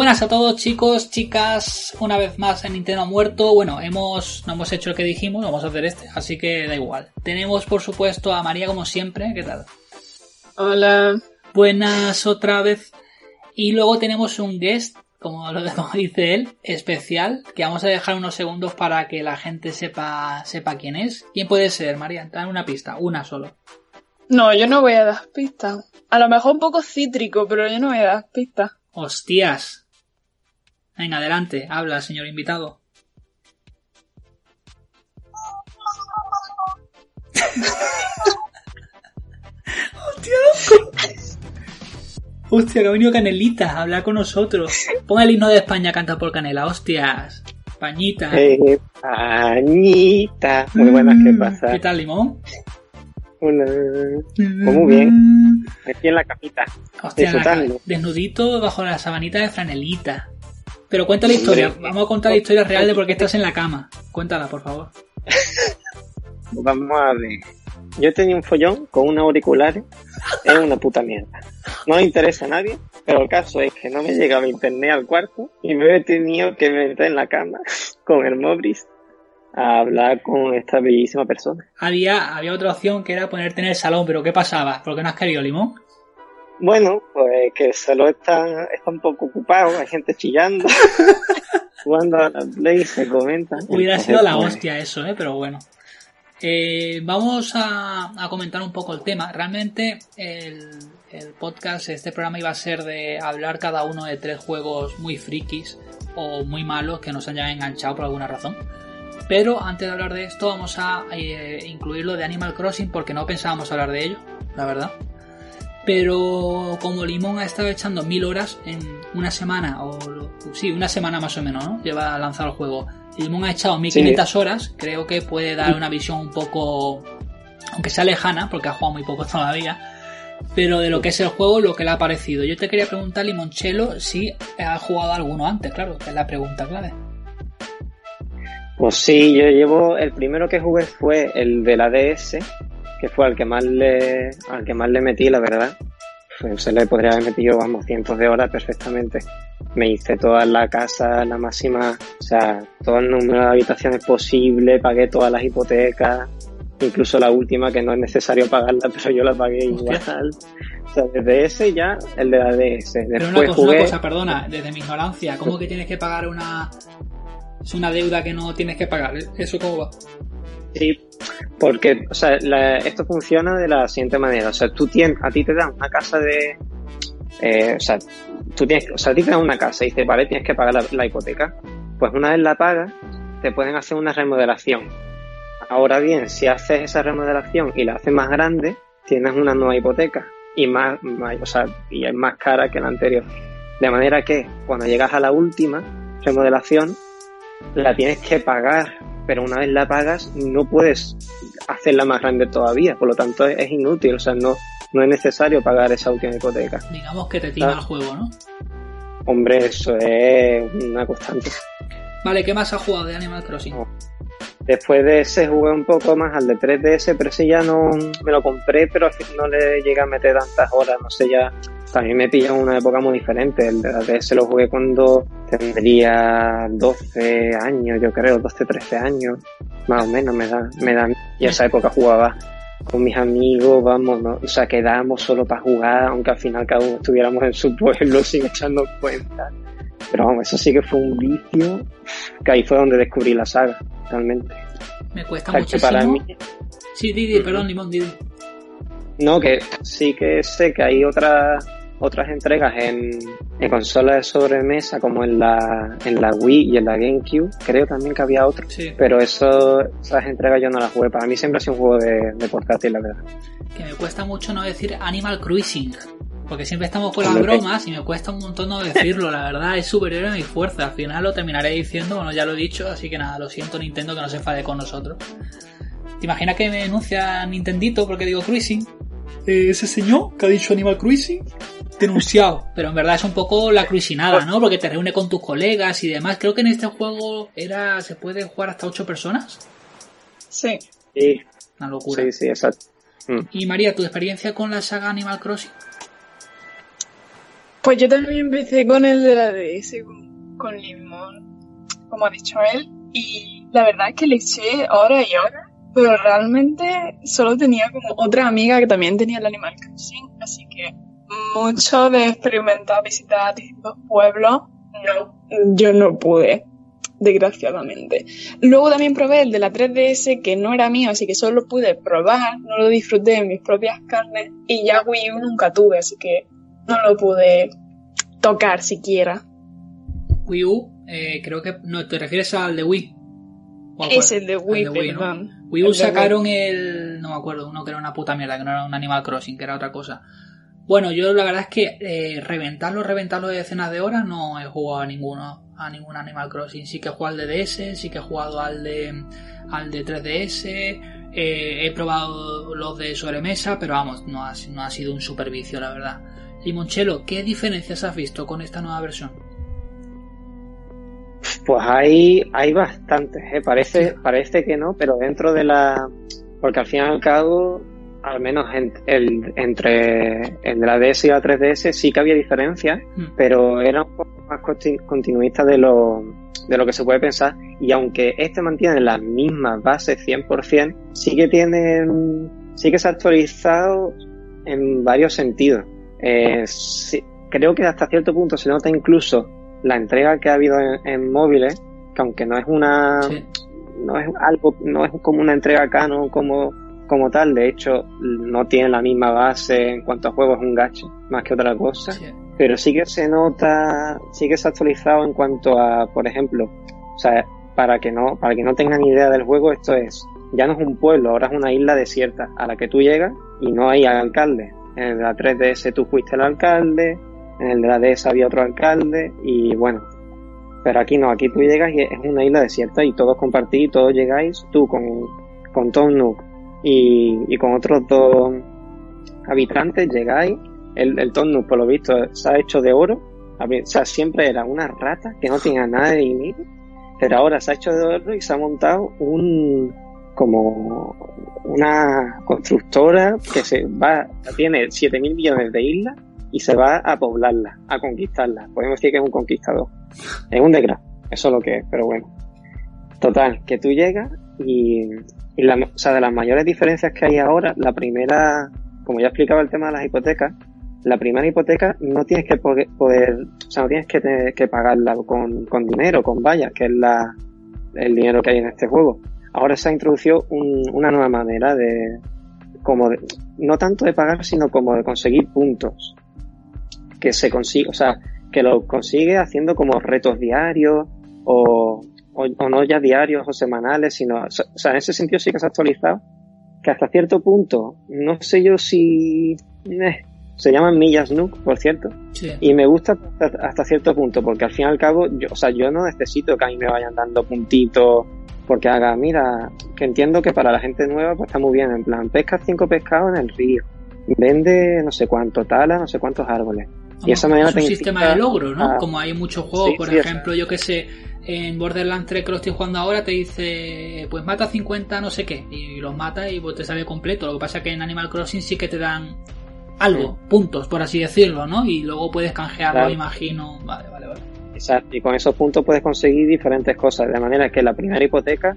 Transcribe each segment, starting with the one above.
Buenas a todos chicos, chicas, una vez más en Nintendo muerto. Bueno, hemos, no hemos hecho el que dijimos, vamos a hacer este, así que da igual. Tenemos por supuesto a María como siempre, ¿qué tal? Hola. Buenas otra vez. Y luego tenemos un guest, como, lo, como dice él, especial, que vamos a dejar unos segundos para que la gente sepa, sepa quién es. ¿Quién puede ser, María? Dan una pista, una solo. No, yo no voy a dar pistas. A lo mejor un poco cítrico, pero yo no voy a dar pistas. Hostias. Venga, adelante, habla, señor invitado. Hostia, Hostia, que ha venido Canelita a hablar con nosotros. Ponga el himno de España canta por Canela, hostias. Pañita. Eh, pañita. Muy buenas, ¿qué pasa? ¿Qué tal, Limón? Hola. Pues muy bien. Aquí en la capita. Hostia, la- desnudito bajo la sabanita de franelita. Pero cuenta la historia. Vamos a contar la historia real de por qué estás en la cama. Cuéntala, por favor. Vamos a ver. Yo tenía un follón con unos auriculares. Es una puta mierda. No le interesa a nadie, pero el caso es que no me llegaba internet al cuarto y me he tenido que meter en la cama con el Mobris a hablar con esta bellísima persona. Había, había otra opción que era ponerte en el salón, pero ¿qué pasaba? ¿Por qué no has querido, Limón? Bueno, pues que el salón está, está un poco ocupado, hay gente chillando, jugando a la play, se comenta. Hubiera Entonces, sido la pues, hostia eso, ¿eh? Pero bueno. Eh, vamos a, a comentar un poco el tema. Realmente el, el podcast, este programa iba a ser de hablar cada uno de tres juegos muy frikis o muy malos que nos hayan enganchado por alguna razón. Pero antes de hablar de esto vamos a eh, incluir lo de Animal Crossing porque no pensábamos hablar de ello, la verdad. Pero como Limón ha estado echando mil horas en una semana, o sí, una semana más o menos, ¿no? Lleva lanzado el juego. Limón ha echado 1500 horas, creo que puede dar una visión un poco, aunque sea lejana, porque ha jugado muy poco todavía, pero de lo que es el juego, lo que le ha parecido. Yo te quería preguntar, Limonchelo, si ha jugado alguno antes, claro, que es la pregunta clave. Pues sí, yo llevo, el primero que jugué fue el de la DS, que fue al que más le, al que más le metí, la verdad. Pues se le podría haber metido, vamos, cientos de horas perfectamente. Me hice toda la casa, la máxima, o sea, todo el número de habitaciones posible, pagué todas las hipotecas, incluso la última que no es necesario pagarla, pero yo la pagué igual. O sea, desde ese ya, el de la DS. Pero Después una cosa, jugué, una cosa, perdona, desde mi ignorancia, ¿cómo que tienes que pagar una... Es una deuda que no tienes que pagar? ¿Eso cómo va? Sí, porque, o sea, la- esto funciona de la siguiente manera. O sea, tú tienes, a ti te dan una casa de, eh, o sea, tú tienes, o sea, a ti te dan una casa y dices, vale, tienes que pagar la, hipoteca. Pues una vez la pagas, te pueden hacer una remodelación. Ahora bien, si haces esa remodelación y la haces más grande, tienes una nueva hipoteca y más, más- o sea, y es más cara que la anterior. De manera que cuando llegas a la última remodelación, la tienes que pagar, pero una vez la pagas no puedes hacerla más grande todavía, por lo tanto es, es inútil, o sea, no, no es necesario pagar esa última hipoteca. Digamos que te tima Ah. el juego, ¿no? Hombre, eso es una constante. Vale, ¿qué más has jugado de Animal Crossing? Después de ese jugué un poco más al de 3DS, pero ese ya no me lo compré, pero no le llegué a meter tantas horas, no sé, ya también me pilló en una época muy diferente. El de la DS lo jugué cuando tendría 12 años, yo creo, 12, 13 años. más o menos me da, me da. Y esa época jugaba con mis amigos, vamos, ¿no? o sea, quedábamos solo para jugar, aunque al final cada uno estuviéramos en su pueblo sin echarnos cuenta. Pero vamos, eso sí que fue un vicio, que ahí fue donde descubrí la saga, realmente. Me cuesta O sea, que muchísimo. para mí, Sí, Didi, perdón, Limón, Didi. no, que sí que sé que hay otras otras entregas en, en consolas de sobremesa como en la, en la Wii y en la GameCube. Creo también que había otro. Sí, Pero eso, esas entregas yo no las jugué. Para mí siempre ha sido un juego de, de portátil, la verdad. que me cuesta mucho no decir Animal Cruising. Porque siempre estamos con las bromas y me cuesta un montón no decirlo, la verdad, es superior a mi fuerza. Al final lo terminaré diciendo, bueno, ya lo he dicho, así que nada, lo siento Nintendo que no se enfade con nosotros. ¿Te imaginas que me denuncia Nintendito porque digo Cruising? Eh, ese señor que ha dicho Animal Cruising, denunciado. Pero en verdad es un poco la cruisinada, ¿no? Porque te reúne con tus colegas y demás. Creo que en este juego era se puede jugar hasta 8 personas. Sí. Sí, Una locura. sí, sí, exacto. Mm. Y María, ¿tu experiencia con la saga Animal Crossing? Pues yo también empecé con el de la DS, con, con Limón, como ha dicho él, y la verdad es que le eché horas y horas, pero realmente solo tenía como otra amiga que también tenía el Animal Crossing, así que mucho de experimentar, visitar distintos pueblos, no, yo no pude, desgraciadamente. Luego también probé el de la 3DS, que no era mío, así que solo pude probar, no lo disfruté en mis propias carnes, y ya Wii U nunca tuve, así que no lo pude tocar siquiera. Wii U, eh, creo que no te refieres al de Wii. ¿O al Es el de Wii, de Wii, ¿no? Wii U El sacaron el. No me acuerdo, uno que era una puta mierda, que no era un Animal Crossing, que era otra cosa. Bueno, yo la verdad es que eh, reventarlo, reventarlo de decenas de horas no he jugado a ninguno, a ningún Animal Crossing. Sí que he jugado al de DS, sí que he jugado al de, al de 3DS, eh, he probado los de sobremesa, pero vamos, no ha, no ha sido un supervicio, la verdad. Limonchelo, ¿qué diferencias has visto con esta nueva versión? Pues hay, hay bastantes, ¿eh? parece, parece que no, pero dentro de la... Porque al fin y al cabo, al menos en- el, entre el de la DS y la 3DS sí que había diferencias, Hmm. pero era un poco más conti- continuista de lo, de lo que se puede pensar. Y aunque este mantiene las mismas bases 100%, sí que tiene, sí que se ha actualizado en varios sentidos. Eh, sí, creo que hasta cierto punto se nota incluso la entrega que ha habido en, en móviles, que aunque no es una, Sí. no es algo, no es como una entrega canon como, como tal, de hecho no tiene la misma base en cuanto a juegos, es un gacho, más que otra cosa Sí. pero sí que se nota, sí que se ha actualizado en cuanto a, por ejemplo, o sea, para que no, para que no tengan idea del juego, esto es, ya no es un pueblo, ahora es una isla desierta a la que tú llegas y no hay alcalde. En la 3DS tú fuiste el alcalde, en el de la DS había otro alcalde y bueno, pero aquí no, aquí tú llegas y es una isla desierta y todos compartís, todos llegáis, tú con, con Tom Nook y, y con otros dos habitantes llegáis el, el Tom Nook, por lo visto, se ha hecho de oro. O sea, siempre era una rata que no tenía nada de dinero, pero ahora se ha hecho de oro y se ha montado un como una constructora que se va, tiene 7 mil millones de islas y se va a poblarlas, a conquistarlas. Podemos decir que es un conquistador. Es un desgraciado, eso es lo que es, pero bueno. Total, que tú llegas y, o sea, de las mayores diferencias que hay ahora, la primera, como ya explicaba el tema de las hipotecas, la primera hipoteca no tienes que poder, o sea, no tienes que pagarla con, con dinero, con vallas, que es la, el dinero que hay en este juego. Ahora se ha introducido un- una nueva manera de, como de, no tanto de pagar, sino como de conseguir puntos. Que se consigue, o sea, que lo consigue haciendo como retos diarios o, o, o no ya diarios o semanales, sino, o sea, en ese sentido sí que se ha actualizado, que hasta cierto punto, no sé yo si, eh, se llaman millas Nook, por cierto, Sí. y me gusta hasta, hasta cierto punto, porque al fin y al cabo, yo, o sea, yo no necesito que a mí me vayan dando puntitos porque haga, mira, que entiendo que para la gente nueva pues está muy bien, en plan, pesca cinco pescados en el río, vende no sé cuánto, tala no sé cuántos árboles. Y esa manera es un te sistema de logro, ¿no? a- Como hay muchos juegos, Sí, por sí, ejemplo, yo que sé, en Borderlands 3 que lo estoy jugando ahora te dice, pues mata 50 no sé qué, y los mata y pues te sale completo. Lo que pasa es que en Animal Crossing sí que te dan algo, puntos, por así decirlo, ¿no? Y luego puedes canjearlo, Claro. imagino. Vale, vale, vale. Exacto, y con esos puntos puedes conseguir diferentes cosas, de manera que la primera hipoteca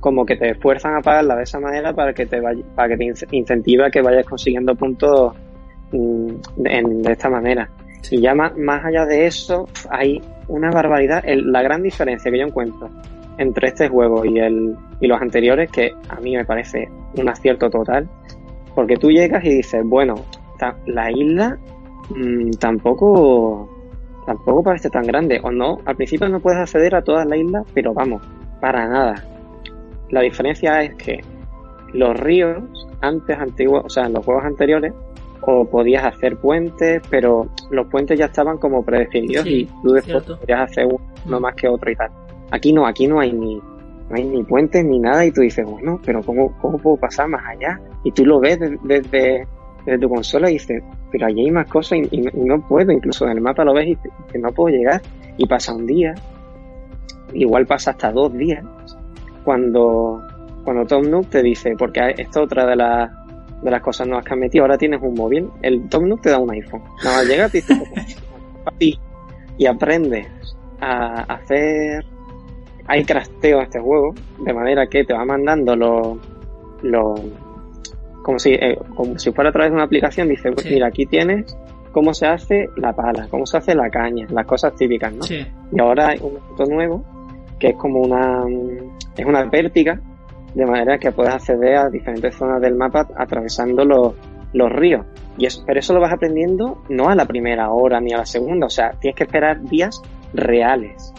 como que te fuerzan a pagarla de esa manera para que te vaya, para que te incentive a que vayas consiguiendo puntos mm, de esta manera. Y ya más, allá de eso, hay una barbaridad. la gran diferencia que yo encuentro entre este juego y, el, y los anteriores, que a mí me parece un acierto total, porque tú llegas y dices, bueno, la isla mmm, tampoco tampoco parece tan grande, o no, al principio no puedes acceder a todas las islas, pero vamos, para nada. La diferencia es que los ríos, antes antiguos, o sea, en los juegos anteriores, o podías hacer puentes, pero los puentes ya estaban como predefinidos y tú después podías hacer uno más que otro y tal. Aquí no, aquí no hay ni, no hay ni puentes ni nada y tú dices, bueno, pero ¿cómo, cómo puedo pasar más allá? Y tú lo ves desde, desde tu consola y dices, pero allí hay más cosas y, no puedo, incluso en el mapa lo ves y que no puedo llegar y pasa un día, igual pasa hasta dos días, cuando, cuando Tom Nook te dice, porque esto es otra de las de las cosas nuevas que han metido, ahora tienes un móvil, el Tom Nook te da un iPhone, nada más llega te dice, y, y aprendes a hacer hay crasteo en este juego, de manera que te va mandando los, los como si, eh, como si fuera a través de una aplicación, dice, pues mira, aquí tienes cómo se hace la pala, cómo se hace la caña, las cosas típicas, ¿no? Y ahora hay un punto nuevo, que es como una, es una vértica, de manera que puedes acceder a diferentes zonas del mapa atravesando los, ríos. Y pero eso lo vas aprendiendo no a la primera hora ni a la segunda, o sea, tienes que esperar días reales.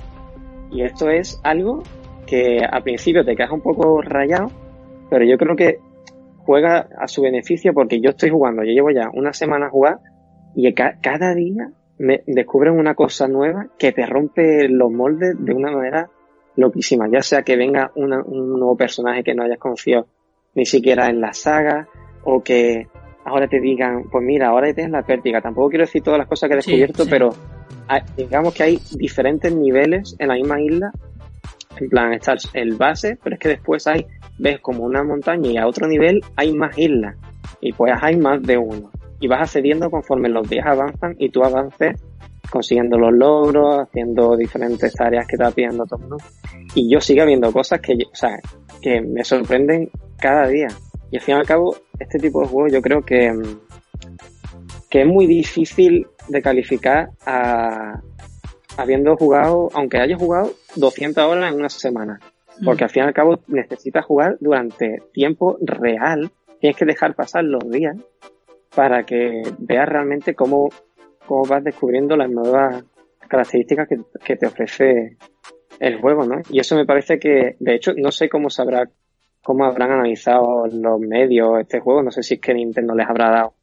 Y esto es algo que al principio te quedas un poco rayado, pero yo creo que juega a su beneficio porque yo estoy jugando, yo llevo ya una semana a jugar y cada día me descubren una cosa nueva que te rompe los moldes de una manera loquísima, ya sea que venga un nuevo personaje que no hayas conocido ni siquiera en la saga o que ahora te digan, pues mira, ahora tienes la pértiga. Tampoco quiero decir todas las cosas que he descubierto, pero digamos que hay diferentes niveles en la misma isla. En plan, está el base, pero es que después hay ves como una montaña y a otro nivel hay más islas y pues hay más de uno. Y vas accediendo conforme los días avanzan y tú avances consiguiendo los logros, haciendo diferentes tareas que te va pidiendo todo, Y yo sigo viendo cosas que, o sea, que me sorprenden cada día. Y al fin y al cabo, este tipo de juegos yo creo que, que es muy difícil de calificar a, habiendo jugado, aunque haya jugado 200 horas en una semana. Porque al fin y al cabo necesitas jugar durante tiempo real. Tienes que dejar pasar los días para que veas realmente cómo, cómo vas descubriendo las nuevas características que, te ofrece el juego, ¿no? Y eso me parece que, de hecho, no sé cómo sabrá, cómo habrán analizado los medios este juego. No sé si es que Nintendo les habrá dado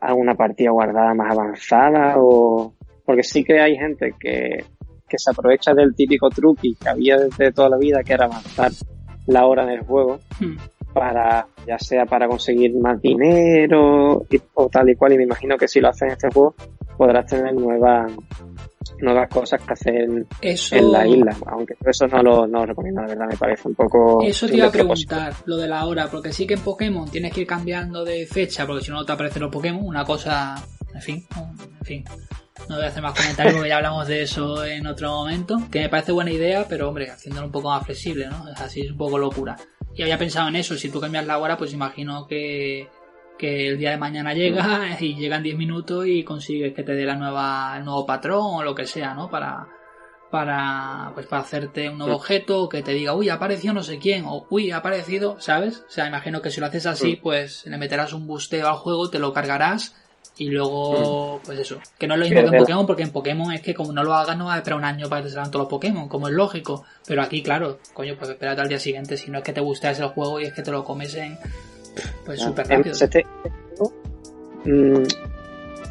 alguna partida guardada más avanzada o, porque sí que hay gente que que se aprovecha del típico truqui que había desde toda la vida, que era avanzar la hora en el juego, hmm. para, ya sea para conseguir más dinero o tal y cual, y me imagino que si lo haces en este juego, podrás tener nuevas nuevas cosas que hacer en, la isla, aunque eso no lo, no recomiendo, la verdad, me parece un poco... Eso te iba a preguntar, lo de la hora, porque sí que en Pokémon tienes que ir cambiando de fecha, porque si no te aparecen los Pokémon, una cosa, en fin, en fin, no voy a hacer más comentarios porque ya hablamos de eso en otro momento. Que me parece buena idea, pero hombre, haciéndolo un poco más flexible, ¿no? Es así, es un poco locura. Y había pensado en eso, si tú cambias la hora, pues imagino que, que el día de mañana llega y llegan 10 minutos y consigues que te dé la nueva, el nuevo patrón o lo que sea, ¿no? Para, para, pues para hacerte un nuevo objeto, que te diga, uy, ha aparecido no sé quién, o uy, ha aparecido, ¿sabes? O sea, imagino que si lo haces así, pues le meterás un busteo al juego, te lo cargarás y luego, pues eso, que no es lo mismo que en Pokémon, porque en Pokémon es que como no lo hagas, no vas a esperar un año para que te salgan todos los Pokémon, como es lógico. Pero aquí, claro, coño, pues espérate al día siguiente, si no es que te guste ese juego y es que te lo comes en. Pues súper rápido. Este, mm,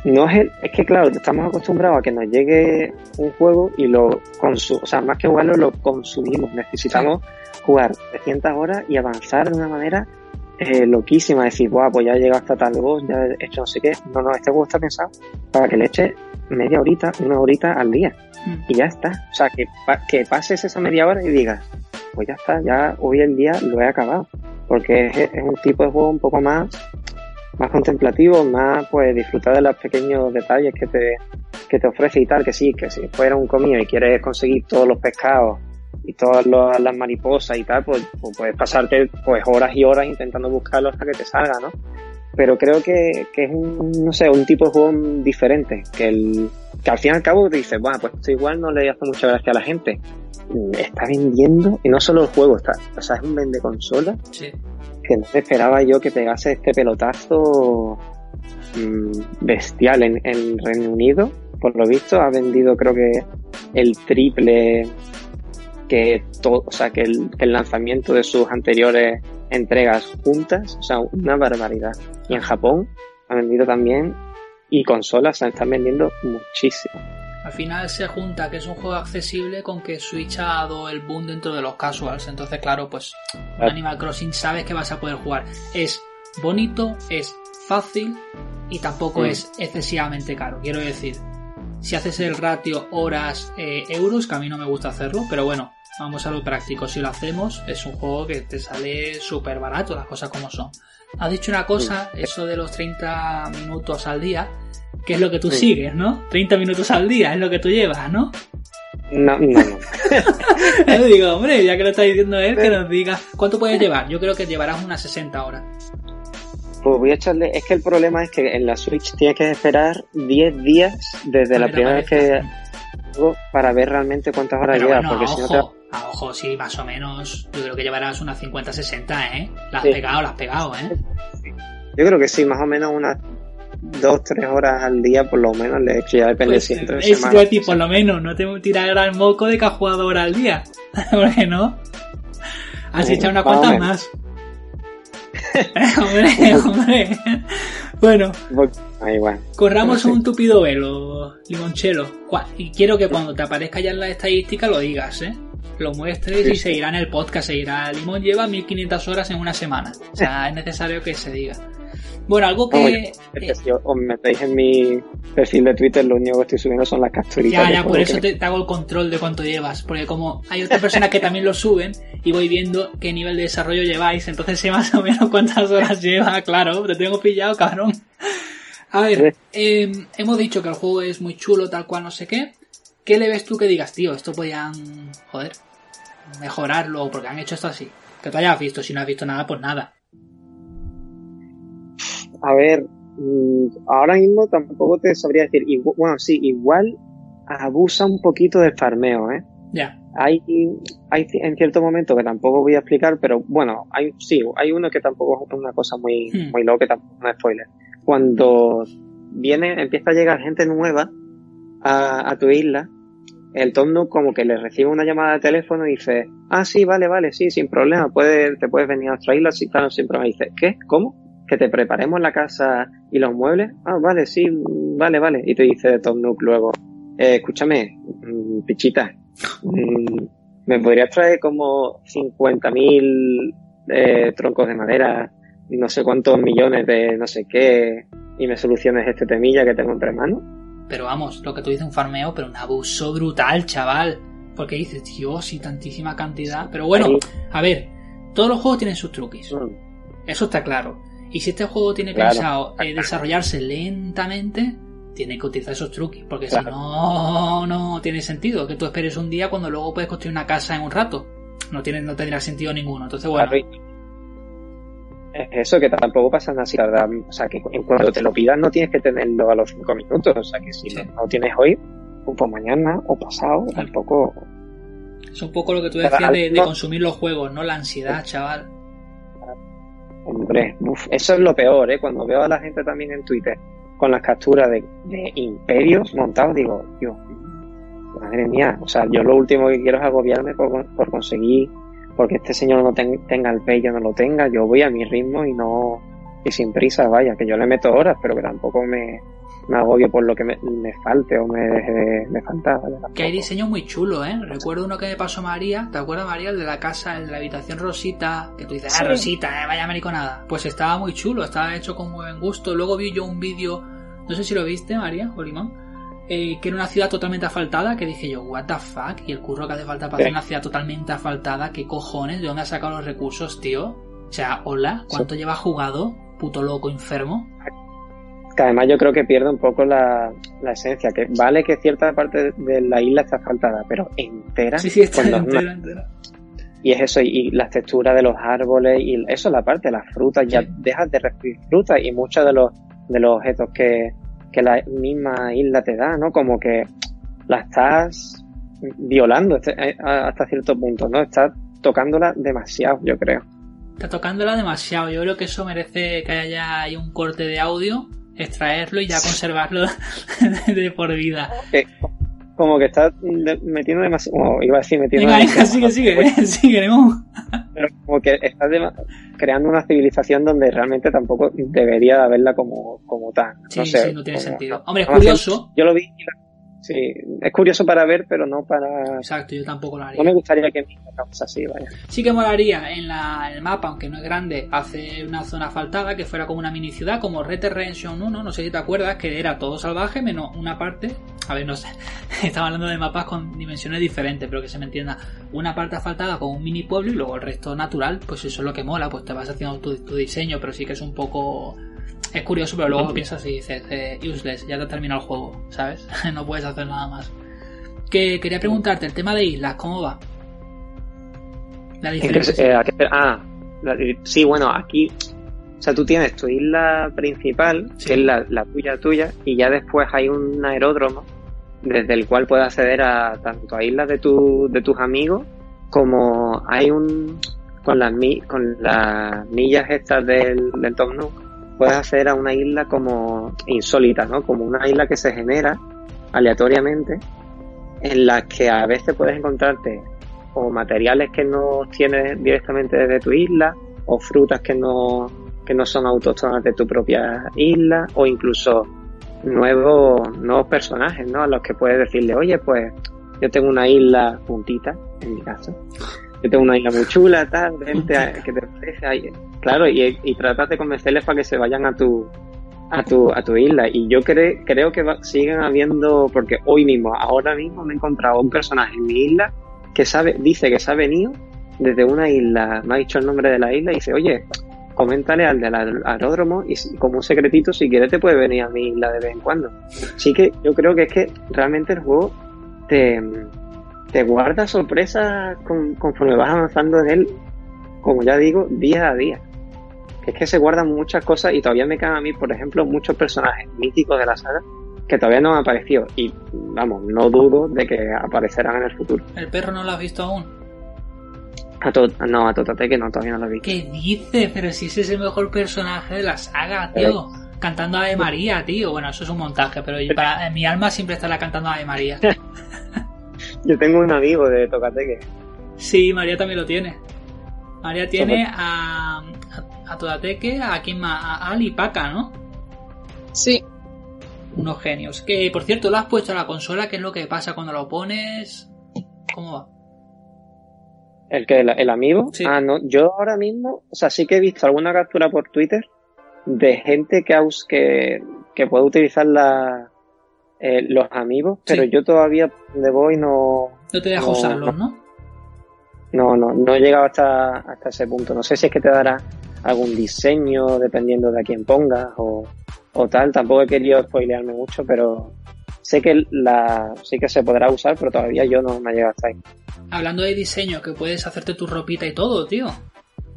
no es es que claro, estamos acostumbrados a que nos llegue un juego y lo consumimos, o sea, más que jugarlo, lo consumimos. Necesitamos jugar 300 horas y avanzar de una manera eh, loquísima, decir, Buah, pues ya he llegado hasta tal voz, ya he hecho no sé qué. No, no, este juego está pensado para que le eches media horita, una horita al día. Mm. Y ya está. O sea, que, que pases esa media hora y digas, pues ya está, ya hoy el día lo he acabado. Porque es, un tipo de juego un poco más, más contemplativo, más pues disfrutar de los pequeños detalles que te, que te ofrece y tal, que sí, que si fuera un comido y quieres conseguir todos los pescados y todas las mariposas y tal, pues, pues, puedes pasarte pues horas y horas intentando buscarlo hasta que te salga, ¿no? Pero creo que, que es un, no sé, un tipo de juego diferente, que el, que al fin y al cabo te dices, bueno, pues esto igual no le hace mucha gracia a la gente. Está vendiendo, y no solo el juego, está, o sea, es un vende consola. Sí. Que no esperaba yo que pegase este pelotazo mmm, bestial en, en Reino Unido. Por lo visto, ha vendido creo que el triple que todo, o sea, que el, el, lanzamiento de sus anteriores entregas juntas, o sea, una barbaridad. Y en Japón ha vendido también y consolas se están vendiendo muchísimo. Al final se junta que es un juego accesible con que Switch ha dado el boom dentro de los casuals. Entonces, claro, pues. Animal Crossing sabes que vas a poder jugar. Es bonito, es fácil y tampoco mm. es excesivamente caro. Quiero decir, si haces el ratio horas eh, euros, que a mí no me gusta hacerlo, pero bueno, vamos a lo práctico. Si lo hacemos, es un juego que te sale súper barato, las cosas como son. Has dicho una cosa, sí. eso de los 30 minutos al día, que es lo que tú sí. sigues, ¿no? 30 minutos al día es lo que tú llevas, ¿no? No, no, no. digo, hombre, ya que lo está diciendo él, que nos diga cuánto puedes llevar. Yo creo que llevarás unas 60 horas. Pues voy a echarle. Es que el problema es que en la Switch tienes que esperar 10 días desde la primera vez que para ver realmente cuántas horas llevas. Bueno, porque ojo, si no te... a ojo, sí, más o menos. Yo creo que llevarás unas 50-60, ¿eh? La has sí. pegado, la has pegado, ¿eh? Yo creo que sí, más o menos unas dos, tres horas al día por lo menos he hecho, ya depende pues, si entre Es yo a ti, por lo menos, no te tirarás el moco de que has jugado horas al día. ¿Por qué no? Has echado unas cuantas más. hombre, hombre. Bueno, Ahí, bueno. corramos un tupido velo, limonchelo. Y quiero que cuando te aparezca ya en la estadística lo digas, ¿eh? Lo muestres sí, y se irá en el podcast, se dirá, Limón lleva 1500 horas en una semana. O sea, es necesario que se diga. Bueno, algo que... Es que si os metéis en mi perfil de Twitter, lo único que estoy subiendo son las capturitas. Ya, ya, por eso te, te, hago el control de cuánto llevas. Porque como hay otras personas que también lo suben y voy viendo qué nivel de desarrollo lleváis, entonces sé más o menos cuántas horas lleva, claro, te tengo pillado, cabrón. A ver, eh, hemos dicho que el juego es muy chulo, tal cual, no sé qué. ¿Qué le ves tú que digas, tío, esto podían, joder, mejorarlo porque han hecho esto así? Que tú hayas visto, si no has visto nada, pues nada. A ver, mm, ahora mismo tampoco te sabría decir, igual, bueno, sí, igual abusa un poquito del farmeo, ¿eh? Ya. Hay, hay en cierto momento que tampoco voy a explicar, pero bueno, hay, sí, hay uno que tampoco es una cosa muy, hmm. muy loca, tampoco no es spoiler. Cuando viene, empieza a llegar gente nueva a, a tu isla, el Tom como que le recibe una llamada de teléfono y dice, ah, sí, vale, vale, sí, sin problema, puede, te puedes venir a nuestra isla, claro, sin problema. Dice, ¿qué? ¿Cómo? ¿Que te preparemos la casa y los muebles? Ah, vale, sí, vale, vale. Y te dice Tom Nook luego, eh, escúchame, mmm, pichita, mmm, ¿me podrías traer como 50.000 eh, troncos de madera, no sé cuántos millones de no sé qué, y me soluciones este temilla que tengo entre manos? Pero vamos, lo que tú dices un farmeo, pero un abuso brutal, chaval. Porque dices, Dios, y tantísima cantidad. Pero bueno, a ver, todos los juegos tienen sus truquis. Eso está claro. Y si este juego tiene claro. pensado eh, desarrollarse lentamente, tiene que utilizar esos truquis. Porque claro. si no, no tiene sentido que tú esperes un día cuando luego puedes construir una casa en un rato. No, tiene, no tendrá sentido ninguno. Entonces, bueno. Claro. Es eso que tampoco pasa así, ¿verdad? O sea, que en cuanto te lo pidas no tienes que tenerlo a los cinco minutos. O sea, que si sí. no, no tienes hoy, pues mañana o pasado, tampoco. Es un poco lo que tú decías de, de consumir los juegos, ¿no? La ansiedad, chaval. Hombre, uf, eso es lo peor, ¿eh? Cuando veo a la gente también en Twitter con las capturas de, de imperios montados, digo, Dios, madre mía, o sea, yo lo último que quiero es agobiarme por, por conseguir, porque este señor no ten, tenga el pay, yo no lo tenga, yo voy a mi ritmo y no, y sin prisa, vaya, que yo le meto horas, pero que tampoco me, me agobio por lo que me, me falte o me deje de, de faltar. Que hay diseños muy chulos, ¿eh? Recuerdo uno que me pasó María, ¿te acuerdas María? El de la casa, el de la habitación Rosita, que tú dices, ah. Rosita, eh, vaya mariconada. Pues estaba muy chulo, estaba hecho con muy buen gusto. Luego vi yo un vídeo, no sé si lo viste, María o Limón, eh, que era una ciudad totalmente asfaltada, que dije yo, what the fuck, y el curro que hace falta para hacer una ciudad totalmente asfaltada, ¿qué cojones? ¿De dónde has sacado los recursos, tío? O sea, hola, ¿cuánto sí. llevas jugado? Puto loco enfermo. que además yo creo que pierde un poco la, la esencia, que vale que cierta parte de la isla está asfaltada, pero entera. Sí, sí, está cuando- entera, entera. Y es eso, y, y las texturas de los árboles, y eso es la parte, las frutas, ya dejas de recibir frutas y muchos de los, de los objetos que, que la misma isla te da, ¿no? Como que la estás violando este- eh, hasta cierto punto, ¿no? Estás tocándola demasiado, yo creo. Está tocándola demasiado. Yo creo que eso merece que haya ahí un corte de audio, extraerlo y ya conservarlo de por vida. Que- como que estás de- metiendo demasiado, bueno, iba a decir metiendo Venga, demasiado, sigue, sigue, sigue, Nemo. pero como que estás dema- creando una civilización donde realmente tampoco debería de haberla como, como tal. Sí, no sé, sí, no tiene como- sentido. Hombre, es no curioso. Yo lo vi y la- sí, es curioso para ver, pero no para... Exacto, yo tampoco lo haría. No me gustaría que fuese así, vaya. Sí que molaría en, la, en el mapa, aunque no es grande, hacer una zona asfaltada que fuera como una mini ciudad, como Red Dead Redemption 1, no sé si te acuerdas, que era todo salvaje menos una parte. A ver, no sé, estaba hablando de mapas con dimensiones diferentes, pero que se me entienda. Una parte asfaltada con un mini pueblo y luego el resto natural, pues eso es lo que mola, pues te vas haciendo tu, tu diseño, pero sí que es un poco. Es curioso, pero luego piensas y dices, eh, useless, ya te ha terminado el juego, ¿sabes? no puedes hacer nada más. Que quería preguntarte, el tema de islas, ¿cómo va? La ¿En qué diferencia. eh, ah, la- sí, bueno, aquí, o sea, tú tienes tu isla principal, Sí. que es la, la tuya tuya, y ya después hay un aeródromo desde el cual puedes acceder a tanto a islas de, tu, de tus amigos como hay un con las con las millas estas del, del Tom Nook puedes acceder a una isla como insólita, ¿no? Como una isla que se genera aleatoriamente en la que a veces puedes encontrarte o materiales que no tienes directamente desde tu isla o frutas que no que no son autóctonas de tu propia isla o incluso nuevos nuevos personajes, ¿no? A los que puedes decirle, oye, pues yo tengo una isla puntita, en mi caso. Yo tengo una isla muy chula, tal, vente, a- ¿qué te parece? Ahí- Claro, y, y tratas de convencerles para que se vayan a tu a tu, a tu isla. Y yo cre- creo que va- siguen habiendo, porque hoy mismo, ahora mismo me he encontrado un personaje en mi isla que sabe, dice que se ha venido desde una isla, me ha dicho el nombre de la isla y dice, oye, coméntale al del aer- aeródromo y si- como un secretito, si quieres te puede venir a mi isla de vez en cuando. Así que yo creo que es que realmente el juego te, te guarda sorpresas con- conforme vas avanzando en él, como ya digo, día a día. Que es que se guardan muchas cosas y todavía me quedan a mí, por ejemplo, muchos personajes míticos de la saga que todavía no han aparecido y vamos, no dudo de que aparecerán en el futuro. ¿El perro no lo has visto aún? A to- no, a Totate que no, todavía no lo vi. ¿Qué dices? Pero si ese es el mejor personaje de la saga, tío. Cantando Ave María, tío. Bueno, eso es un montaje, pero para, en mi alma siempre estará cantando Ave María. Yo tengo un amigo de Tocate que Sí, María también lo tiene. María tiene a, a, a Todateque, a quien más, a Ali y Paca, ¿no? Sí, Unos genios. Que, por cierto, lo has puesto a la consola, ¿qué es lo que pasa cuando lo pones? ¿Cómo va? El que el, el amigo. Sí. Ah, no. Yo ahora mismo, o sea, sí que he visto alguna captura por Twitter de gente que que, que puede utilizar la, eh, los amigos, pero Sí. yo todavía de voy no, No te deja No, usarlos, ¿no? no, no, no he llegado hasta, hasta ese punto. No sé si es que te dará algún diseño dependiendo de a quién pongas o, o tal. Tampoco he querido spoilearme mucho, pero sé que la, sí que se podrá usar, pero todavía yo no me he llegado hasta ahí. Hablando de diseño, que puedes hacerte tu ropita y todo, tío.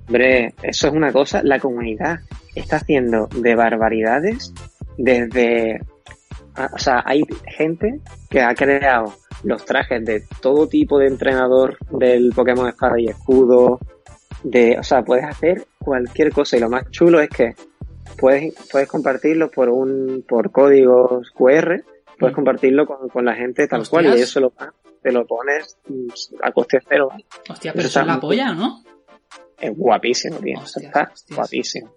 Hombre, eso es una cosa, la comunidad está haciendo de barbaridades desde... O sea, hay gente que ha creado los trajes de todo tipo de entrenador del Pokémon Espada y Escudo, de, o sea, puedes hacer cualquier cosa y lo más chulo es que puedes, puedes compartirlo por un, por códigos QR, puedes Mm. compartirlo con, con la gente tal cual y se lo, te lo pones mm, a coste cero. Hostia, Eso pero eso es la polla, ¿no? Es guapísimo, tío. Hostias, está hostias. guapísimo.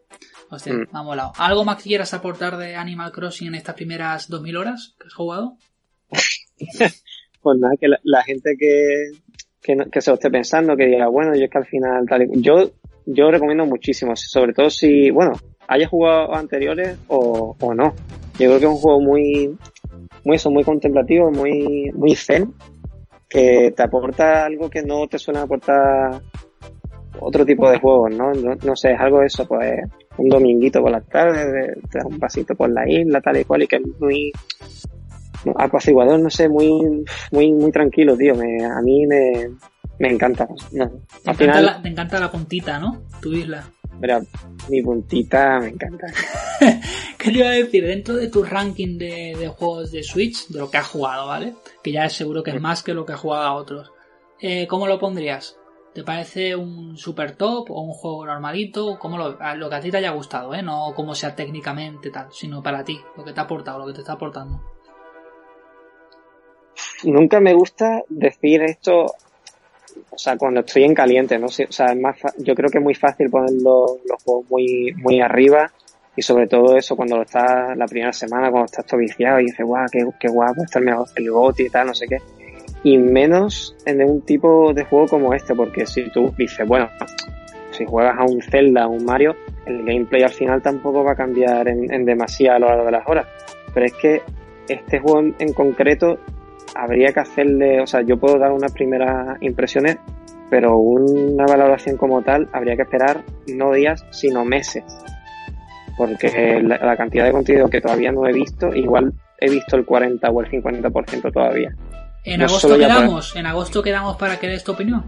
Hostia, Mm. me ha molado. ¿Algo más que quieras aportar de Animal Crossing en estas primeras 2000 horas que has jugado? Pues nada, que la, la gente que, que, se lo esté pensando, que diga, bueno, yo es que al final tal y- yo, yo recomiendo muchísimo, sobre todo si, bueno, haya jugado anteriores o, o no. Yo creo que es un juego muy, muy eso, muy contemplativo, muy, muy zen, que te aporta algo que no te suelen aportar otro tipo de juegos, ¿no? No, no sé, es algo de eso, pues, un dominguito por la tarde, te das un pasito por la isla, tal y cual, y que es muy apaciguador, no sé, muy, muy, muy tranquilo, tío. Me, a mí me, me encanta. No, Te, al encanta final, la, te encanta la puntita, ¿no? Tu isla. mira, mi puntita me encanta. ¿Qué te iba a decir? Dentro de tu ranking de, de juegos de Switch, de lo que has jugado, ¿vale? Que ya es seguro que es más que lo que has jugado a otros. Eh, ¿Cómo lo pondrías? ¿Te parece un super top o un juego normalito? ¿Cómo lo, lo que a ti te haya gustado, ¿eh? No como sea técnicamente tal, sino para ti, lo que te ha aportado, lo que te está aportando. Nunca me gusta decir esto, o sea, cuando estoy en caliente, ¿no? O sea, es más yo creo que es muy fácil poner los, juegos muy, muy arriba y sobre todo eso cuando lo estás la primera semana, cuando estás todo viciado y dices, guau, qué, qué guapo, está el, mejor- el y tal, no sé qué. Y menos en un tipo de juego como este, porque si tú dices, bueno, si juegas a un Zelda, a un Mario, el gameplay al final tampoco va a cambiar en, en demasía a lo largo de las horas. Pero es que este juego en, concreto habría que hacerle, o sea, yo puedo dar unas primeras impresiones, pero una valoración como tal habría que esperar no días, sino meses. Porque la, la cantidad de contenido que todavía no he visto, igual he visto el 40 o el 50% todavía. En No agosto por- quedamos, en agosto quedamos para que des tu opinión.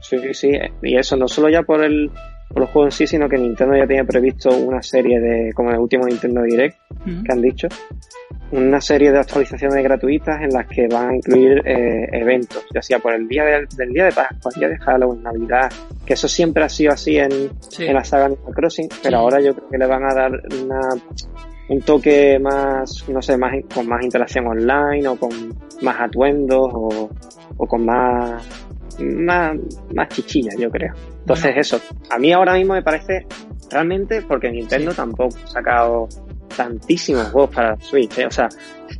Sí, sí, sí. Y eso no solo ya por el, por el juego en sí, sino que Nintendo ya tiene previsto una serie de, como el último Nintendo Direct, que han dicho, una serie de actualizaciones gratuitas en las que van a incluir eh, eventos, ya sea por el día del, del día de Pascua, el día de Halloween, Navidad, que eso siempre ha sido así en, Sí. en la saga Animal Crossing, pero Sí. ahora yo creo que le van a dar una, un toque más, no sé, más con más interacción online o con más atuendos o, o con más, más, más chichilla, yo creo. Entonces Bueno. eso, a mí ahora mismo me parece realmente porque Nintendo Sí. tampoco ha sacado tantísimos juegos para Switch, ¿eh? o sea,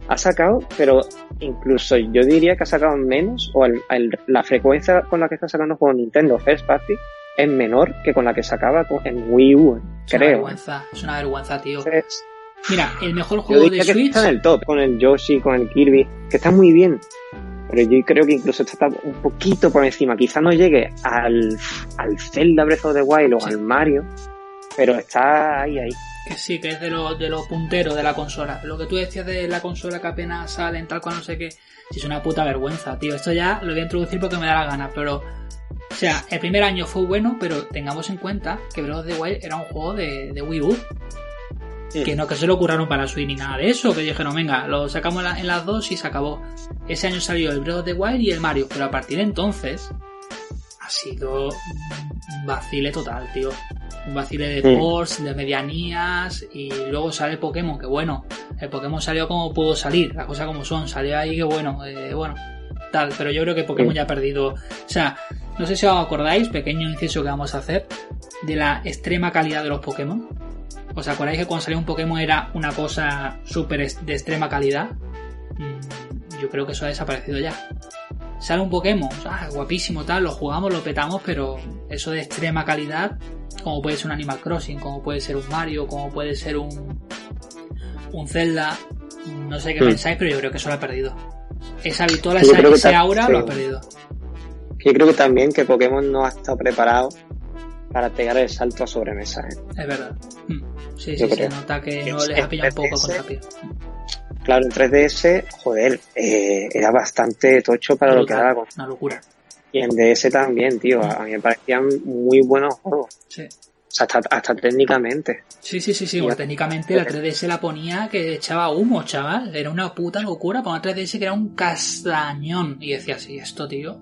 ha sacado, pero incluso yo diría que ha sacado menos o el- el- la frecuencia con la que está sacando juegos Nintendo First Party es menor que con la que sacaba en Wii U, Es una creo. vergüenza, es una vergüenza, tío. Entonces, Mira, el mejor yo juego de que Switch. está en el top, con el Yoshi, con el Kirby, que está muy bien. Pero yo creo que incluso está un poquito por encima. Quizá no llegue al, al Zelda Breath of the Wild o Sí. al Mario, pero está ahí, ahí. Que sí, que es de los de los punteros de la consola. Lo que tú decías de la consola que apenas salen, tal cual no sé qué. Si es una puta vergüenza, tío. Esto ya lo voy a introducir porque me da la gana, pero. O sea, el primer año fue bueno, pero tengamos en cuenta que Breath of the Wild era un juego de, de Wii U. Que no que se lo curraron para Switch ni nada de eso, que dijeron, venga, lo sacamos en, la- en las dos y se acabó. Ese año salió el Breath of the Wild y el Mario, pero a partir de entonces ha sido un vacile total, tío. Un vacile de Sí. ports, de medianías y luego sale Pokémon, que bueno, el Pokémon salió como pudo salir, las cosas como son, salió ahí que bueno, eh, bueno, tal, pero yo creo que Pokémon Sí. ya ha perdido, o sea, no sé si os acordáis, pequeño inciso que vamos a hacer, de la extrema calidad de los Pokémon. ¿Os acordáis que cuando salió un Pokémon era una cosa súper de extrema calidad? Mm, Yo creo que eso ha desaparecido ya. Sale un Pokémon, ah, guapísimo tal, lo jugamos, lo petamos, pero eso de extrema calidad, como puede ser un Animal Crossing, como puede ser un Mario, como puede ser un, un Zelda, no sé qué Hmm. pensáis, pero yo creo que eso lo ha perdido. Esa yo esa, ese aura sí. lo ha perdido. Yo creo que también que Pokémon no ha estado preparado para pegar el salto a sobremesa. ¿eh? Es verdad. Mm. Sí, Yo sí, se creo. nota que no es- les ha pillado un poco es- contrapié. Claro, el 3DS, joder, eh, era bastante tocho para lo que con- Una locura. Y en DS también, tío. A mí me parecían muy buenos juegos. Sí. O sea, hasta, hasta técnicamente. Sí, sí, sí, sí. Bueno, técnicamente la 3DS la ponía que echaba humo, chaval. Era una puta locura una 3DS que era un castañón. Y decía así, esto, tío.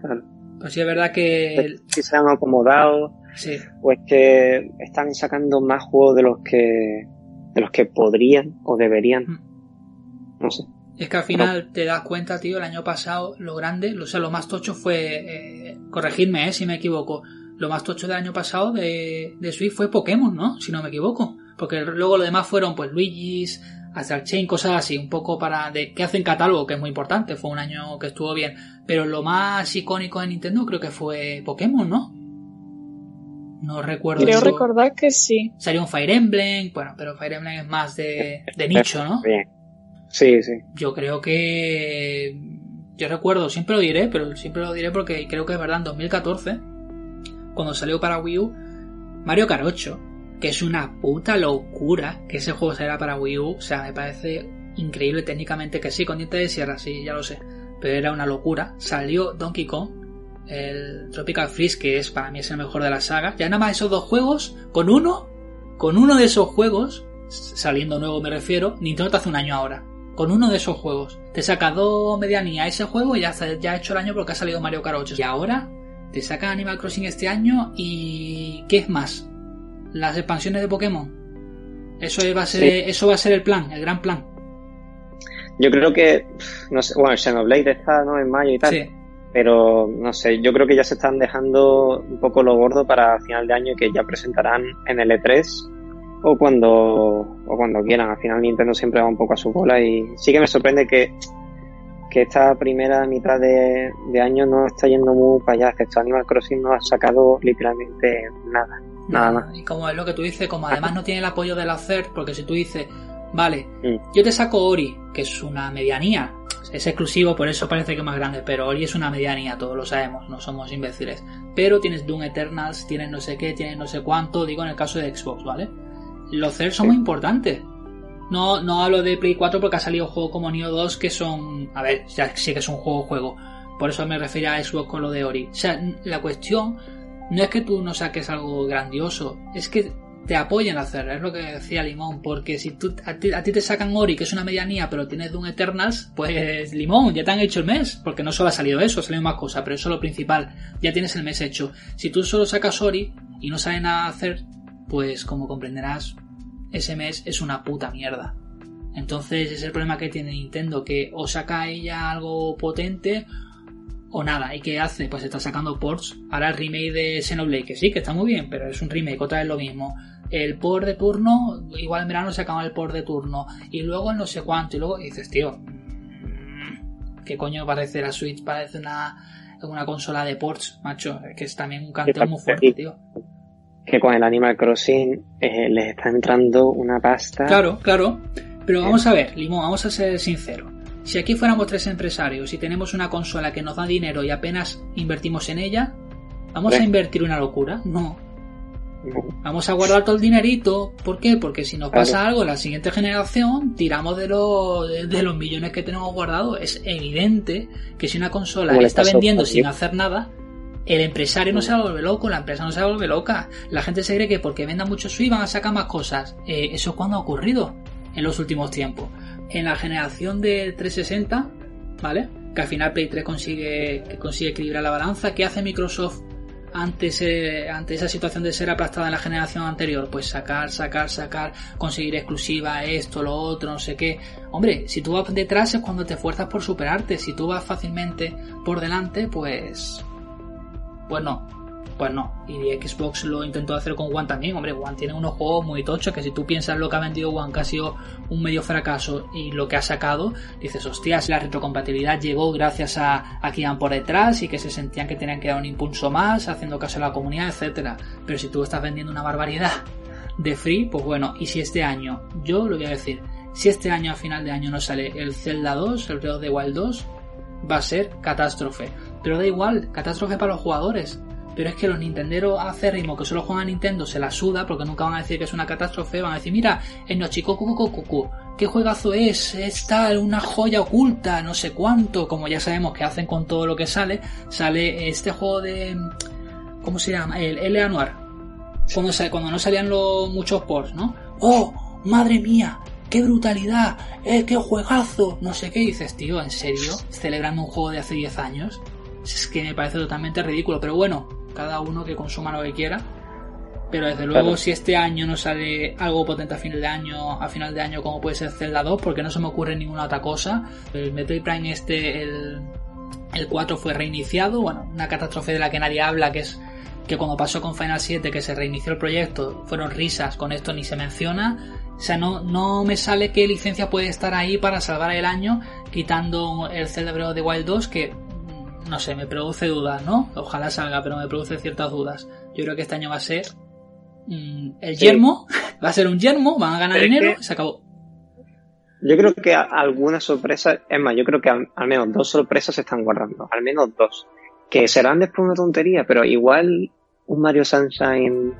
Claro. Pues sí, es verdad que. Si se han acomodado, Sí, o es que están sacando más juegos de los que de los que podrían o deberían. Mm. No sé. es que al final te das cuenta, tío, el año pasado lo grande, o sea, lo más tocho fue. eh, corregidme, eh, si me equivoco. Lo más tocho del año pasado de, de Switch fue Pokémon, ¿no? Si no me equivoco. Porque luego lo demás fueron, pues, Luigi's, Astral Chain, cosas así, un poco para. de que hacen catálogo, que es muy importante. Fue un año que estuvo bien. Pero lo más icónico de Nintendo creo que fue Pokémon, ¿no? No recuerdo Creo eso. recordar que sí. Salió un Fire Emblem, bueno, pero Fire Emblem es más de, de nicho, ¿no? Bien. Sí, sí. Yo creo que. Yo recuerdo, siempre lo diré, pero siempre lo diré porque creo que es verdad, en 2014, cuando salió para Wii U, Mario Kart 8, que es una puta locura que ese juego será para Wii U. O sea, me parece increíble técnicamente que sí, con dientes de sierra, sí, ya lo sé. Pero era una locura. Salió Donkey Kong, el Tropical Freeze, que es para mí es el mejor de la saga. Ya nada más esos dos juegos, con uno, con uno de esos juegos, saliendo nuevo me refiero, Nintendo te hace un año ahora. Con uno de esos juegos. Te saca dos medianía ese juego y ya, ya ha hecho el año porque ha salido Mario Kart 8. Y ahora te saca Animal Crossing este año y... ¿Qué es más? Las expansiones de Pokémon. Eso va a ser, eso va a ser el plan, el gran plan. Yo creo que, no sé, bueno, Xenoblade está ¿no? en mayo y tal. Sí. Pero no sé, yo creo que ya se están dejando un poco lo gordo para final de año que ya presentarán en el E3 o cuando, o cuando quieran. Al final Nintendo siempre va un poco a su bola y sí que me sorprende que, que esta primera mitad de, año no está yendo muy para allá, excepto Animal Crossing no ha sacado literalmente nada, nada más. Y como es lo que tú dices, como además no tiene el apoyo del hacer, porque si tú dices, vale, mm. yo te saco Ori, que es una medianía, es exclusivo, por eso parece que es más grande, pero Ori es una medianía, todos lo sabemos, no somos imbéciles. Pero tienes Doom Eternals, tienes no sé qué, tienes no sé cuánto, digo en el caso de Xbox, ¿vale? Los CER son muy importantes. No, no hablo de Play 4 porque ha salido juegos como Neo 2 que son. A ver, ya sí que es un juego juego. Por eso me refiero a Xbox con lo de Ori. O sea, la cuestión no es que tú no saques algo grandioso, es que te apoyen a hacer, es lo que decía Limón, porque si tú, a, ti, te sacan Ori, que es una medianía, pero tienes Doom Eternals, pues Limón, ya te han hecho el mes, porque no solo ha salido eso, ha salido más cosas, pero eso es lo principal, ya tienes el mes hecho. Si tú solo sacas Ori y no sabes nada hacer, pues como comprenderás, ese mes es una puta mierda. Entonces es el problema que tiene Nintendo, que o saca ella algo potente o nada. ¿Y qué hace? Pues está sacando ports. Ahora el remake de Xenoblade, que sí, que está muy bien, pero es un remake, otra vez lo mismo. El port de turno, igual en verano se acaba el port de turno. Y luego el no sé cuánto. Y luego dices, tío, ¿qué coño parece la Switch? Parece una, una consola de ports, macho. Es que es también un canteo muy fuerte, tío que con el Animal Crossing eh, les está entrando una pasta. Claro, claro. Pero vamos a ver, Limón, vamos a ser sinceros. Si aquí fuéramos tres empresarios y tenemos una consola que nos da dinero y apenas invertimos en ella, ¿vamos a invertir una locura? No. Vamos a guardar todo el dinerito. ¿Por qué? Porque si nos pasa algo en la siguiente generación, tiramos de, de, los millones que tenemos guardados. Es evidente que si una consola está vendiendo sin hacer nada, el empresario no se va a volver loco, la empresa no se va a volver loca. La gente se cree que porque venda mucho Switch van a sacar más cosas. Eh, eso es cuando ha ocurrido en los últimos tiempos. En la generación de 360, ¿vale? Que al final Play 3 consigue, consigue equilibrar la balanza. ¿Qué hace Microsoft ante, ante esa situación de ser aplastada en la generación anterior? Pues sacar, sacar, sacar, conseguir exclusiva, esto, lo otro, no sé qué. Hombre, si tú vas detrás es cuando te esfuerzas por superarte. Si tú vas fácilmente por delante, pues pues no, pues no. Y Xbox lo intentó hacer con One también. Hombre, One tiene unos juegos muy tochos que si tú piensas lo que ha vendido One, que ha sido un medio fracaso y lo que ha sacado, dices, hostias, la retrocompatibilidad llegó gracias a, a que por detrás y que se sentían que tenían que dar un impulso más, haciendo caso a la comunidad, etcétera. Pero si tú estás vendiendo una barbaridad de free, pues bueno, y si este año, yo lo voy a decir, si este año a final de año no sale el Zelda 2, el Breath the Wild 2, va a ser catástrofe. Pero da igual, catástrofe para los jugadores. Pero es que los nintenderos acérrimos que solo juegan a Nintendo se la suda porque nunca van a decir que es una catástrofe. Van a decir, mira, el Nochikokukukuku, ¿qué juegazo es? Es tal, una joya oculta, no sé cuánto. Como ya sabemos que hacen con todo lo que sale, sale este juego de. ¿Cómo se llama? El L. Noir. Cuando, cuando no salían los muchos ports, ¿no? ¡Oh! ¡Madre mía! ¡Qué brutalidad! ¡Eh, qué juegazo! No sé qué dices, tío, ¿en serio? ¿Celebrando un juego de hace 10 años? Es que me parece totalmente ridículo, pero bueno, cada uno que consuma lo que quiera. Pero desde luego, si este año no sale algo potente a final de año, a final de año como puede ser Zelda 2, porque no se me ocurre ninguna otra cosa. El Metroid Prime este, el, el 4 fue reiniciado, bueno, una catástrofe de la que nadie habla, que es que cuando pasó con Final 7, que se reinició el proyecto, fueron risas, con esto ni se menciona. O sea, no, no me sale qué licencia puede estar ahí para salvar el año, quitando el Zelda Breath of the Wild 2, que no sé, me produce dudas, ¿no? Ojalá salga, pero me produce ciertas dudas. Yo creo que este año va a ser mm, el yermo, va a ser un yermo, van a ganar dinero y se acabó. Yo creo que algunas sorpresas, es más, yo creo que al, menos dos sorpresas se están guardando, al menos dos, que serán después una tontería, pero igual un Mario Sunshine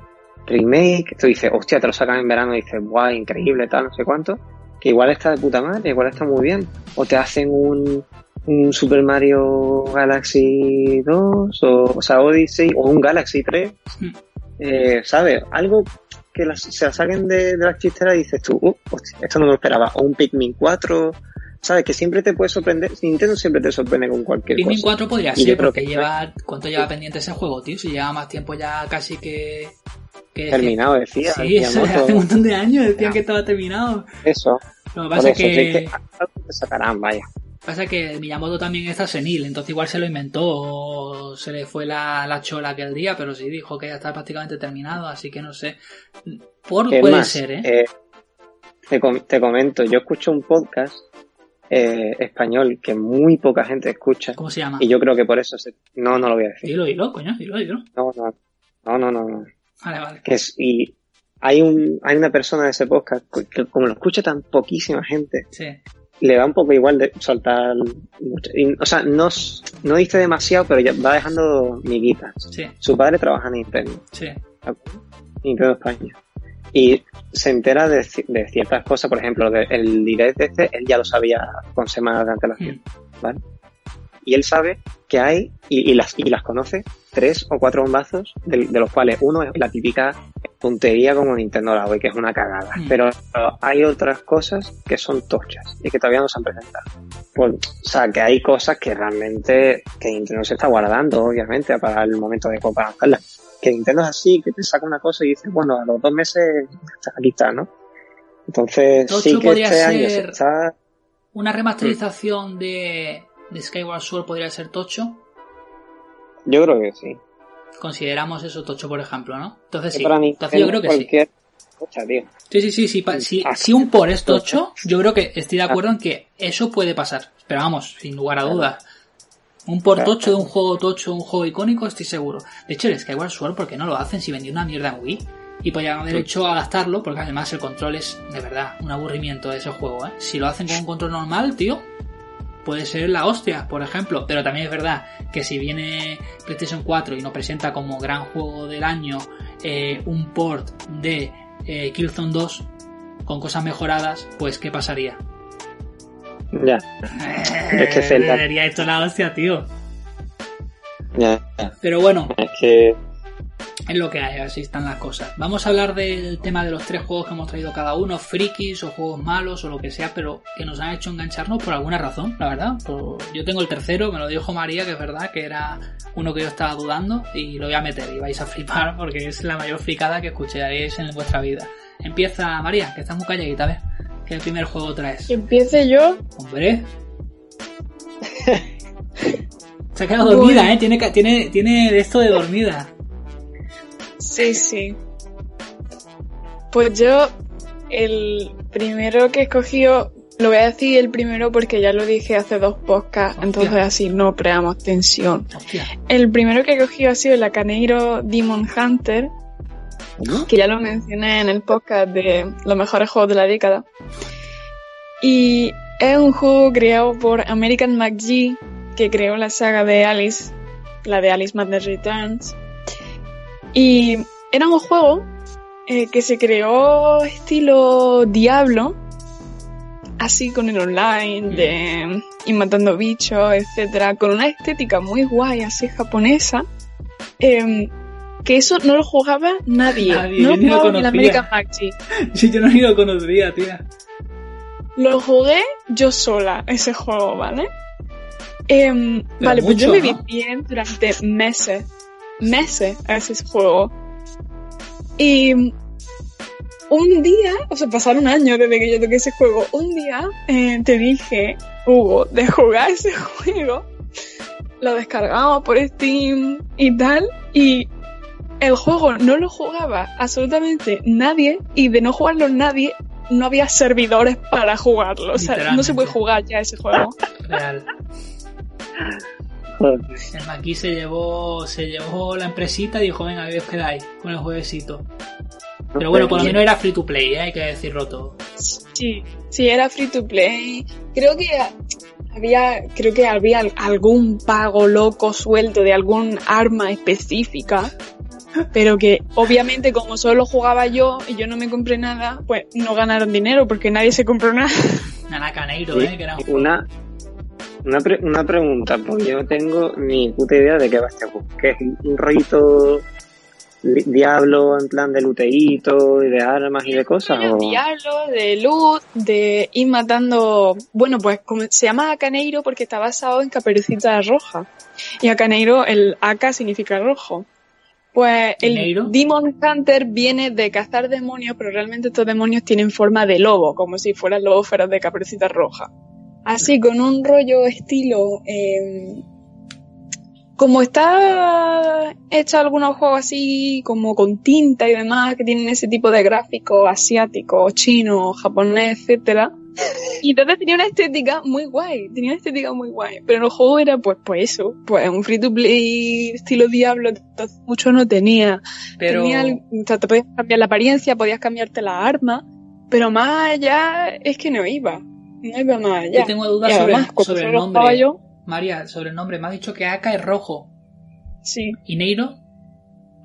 remake, tú dices, hostia, te lo sacan en verano y dices, guau, increíble, tal, no sé cuánto, que igual está de puta madre, igual está muy bien. O te hacen un, un Super Mario Galaxy 2, o, o sea, Odyssey, o un Galaxy 3, Mm. eh, ¿sabes? Algo que las- se la saquen de, de las chisteras y dices tú, uh, hostia, esto no me lo esperaba. O un Pikmin 4, ¿sabes? Que siempre te puede sorprender, Nintendo siempre te sorprende con cualquier Pikmin cosa. 4 podría Y ser, porque que- lleva. ¿Cuánto lleva pendiente ese juego, tío? Si lleva más tiempo ya casi que. que Terminado, decía. Sí, eso, hace un montón de años decían que estaba terminado. Eso, Lo que por pasa eso, es que, que algo te sacarán, vaya. Pasa que Miyamoto también está senil, entonces igual se lo inventó o se le fue la, la chola aquel día, pero sí dijo que ya está prácticamente terminado, así que no sé. Por puede más, ser, ¿eh? eh, te, com- te comento, yo escucho un podcast eh, español que muy poca gente escucha ¿Cómo se llama? y yo creo que por eso se... No, no lo voy a decir. Dilo, dilo, coño, dilo, dilo. No, no, no, no, no. no. Vale, vale. Que es, y hay un hay una persona de ese podcast que como lo escucha tan poquísima gente, Sí, le da un poco igual de soltar... o sea, no, no dice demasiado, pero ya va dejando miguitas. sí, Su padre trabaja en Nintendo. sí. Nintendo España. Y se entera de, ci- de ciertas cosas, por ejemplo, de- el direct este, él ya lo sabía con semanas de antelación, Mm. ¿vale? Y él sabe que hay, y, y las, y las conoce, tres o cuatro bombazos, de, de los cuales uno es la típica puntería como Nintendo la que es una cagada. Mm. Pero hay otras cosas que son tochas y que todavía no se han presentado. Pues, o sea, que hay cosas que realmente, que Nintendo se está guardando, obviamente, para el momento de para lanzarlas que Nintendo es así, que te saca una cosa y dices, bueno, a los dos meses aquí está, ¿no? Entonces, Tocho sí que podría este año se ser- está... Una Mm. remasterización de, de Skyward Sword podría ser Tocho. Yo creo que sí. Consideramos eso Tocho, por ejemplo, ¿no? Entonces sí. para Entonces yo creo que sí. cualquier... Escucha, tío. Sí, sí, sí, sí. pa- si, Ah, si un por es Tocho, yo creo que estoy de acuerdo en que eso puede pasar. Pero vamos, sin lugar a dudas. Un por tocho de un juego tocho, un juego icónico, estoy seguro. De hecho, el Skyward Sword, ¿por qué no lo hacen si vendió una mierda en Wii? Y podrían haber Sí. hecho adaptarlo, porque además el control es, de verdad, un aburrimiento de ese juego, ¿eh? Si lo hacen con un control normal, tío, puede ser la hostia, por ejemplo. Pero también es verdad que si viene PlayStation 4 y nos presenta como gran juego del año eh, un port de eh, Killzone 2 con cosas mejoradas, pues ¿qué pasaría? Ya, Es que Zelda- Sería esto la hostia, tío. ya, ya. Pero bueno, Es que... es lo que hay, así están las cosas. Vamos a hablar del tema de los tres juegos que hemos traído cada uno, frikis o juegos malos o lo que sea, pero que nos han hecho engancharnos por alguna razón, la verdad. Por- Yo tengo el tercero, me lo dijo María, que es verdad, que era uno que yo estaba dudando y lo voy a meter y vais a flipar porque es la mayor fricada que escucharéis en vuestra vida. Empieza María, que estás muy calladita, a ver. ¿Qué primer juego traes? Empiece yo. Hombre. Se ha quedado dormida, ¿eh? Tiene, tiene, tiene de esto de dormida. Sí, sí. Pues yo, el primero que he escogido, lo voy a decir el primero porque ya lo dije hace dos podcasts, Hostia. entonces así no creamos tensión. Hostia. El primero que he cogido ha sido el Acaneiro Demon Hunter, que ya lo mencioné en el podcast de los mejores juegos de la década. Y es un juego creado por American McGee, que creó la saga de Alice, la de Alice Madness Returns. Y era un juego eh, que se creó estilo Diablo, así con el online, de ir matando bichos, etcétera, con una estética muy guay, así japonesa. em, que eso no lo jugaba nadie. Nadie, no lo ni lo jugaba ni conocía. American McGee. Sí, yo no ni lo conocía, tía. Lo jugué yo sola, ese juego, ¿vale? Em, vale, pues yo me ¿no? vicié durante meses, meses a ese juego. Y un día, o sea, pasaron años desde que yo toqué ese juego, un día eh, te dije, Hugo, de jugar ese juego, lo descargamos por Steam y tal, y el juego no lo jugaba absolutamente nadie, y de no jugarlo nadie, no había servidores para jugarlo. O sea, no se puede jugar ya ese juego. Real. El Maki se llevó, se llevó la empresita y dijo, venga, que os quedáis con el jueguecito. Pero bueno, por lo menos era free to play, ¿eh? hay que decirlo todo. Sí, sí, era free to play. Creo que había, creo que había algún pago loco suelto de algún arma específica. pero que obviamente como solo jugaba yo y yo no me compré nada, pues no ganaron dinero porque nadie se compró nada. Nada caneiro, ¿eh? Que era un juego. Una, una, pre- una pregunta, porque yo no tengo ni puta idea de qué va este juego. Que es un, rollito li- diablo en plan de luteíto y de armas y de cosas. De o- diablo, de luz, de ir matando. Bueno, pues como se llama Caneiro porque está basado en Caperucita Roja. Y a Caneiro el AK significa rojo. Pues el. Demon Hunter viene de cazar demonios, pero realmente estos demonios tienen forma de lobo, como si fueran lobos feroz de Caperucita Roja. Así, con un rollo estilo. eh, como está hecho algunos juegos así, como con tinta y demás, que tienen ese tipo de gráfico asiático, chino, japonés, etcétera. Y entonces tenía una estética muy guay, tenía una estética muy guay. Pero el juego era pues, pues eso, pues un free to play estilo Diablo, entonces mucho no tenía. Pero Tenía, o sea, te podías cambiar la apariencia, podías cambiarte la arma, pero más allá es que no iba. No iba más allá. yo tengo dudas sobre, además, cuando sobre el nombre. yo, María, sobre el nombre. Me has dicho que Aka es rojo. sí. ¿Y Neiro?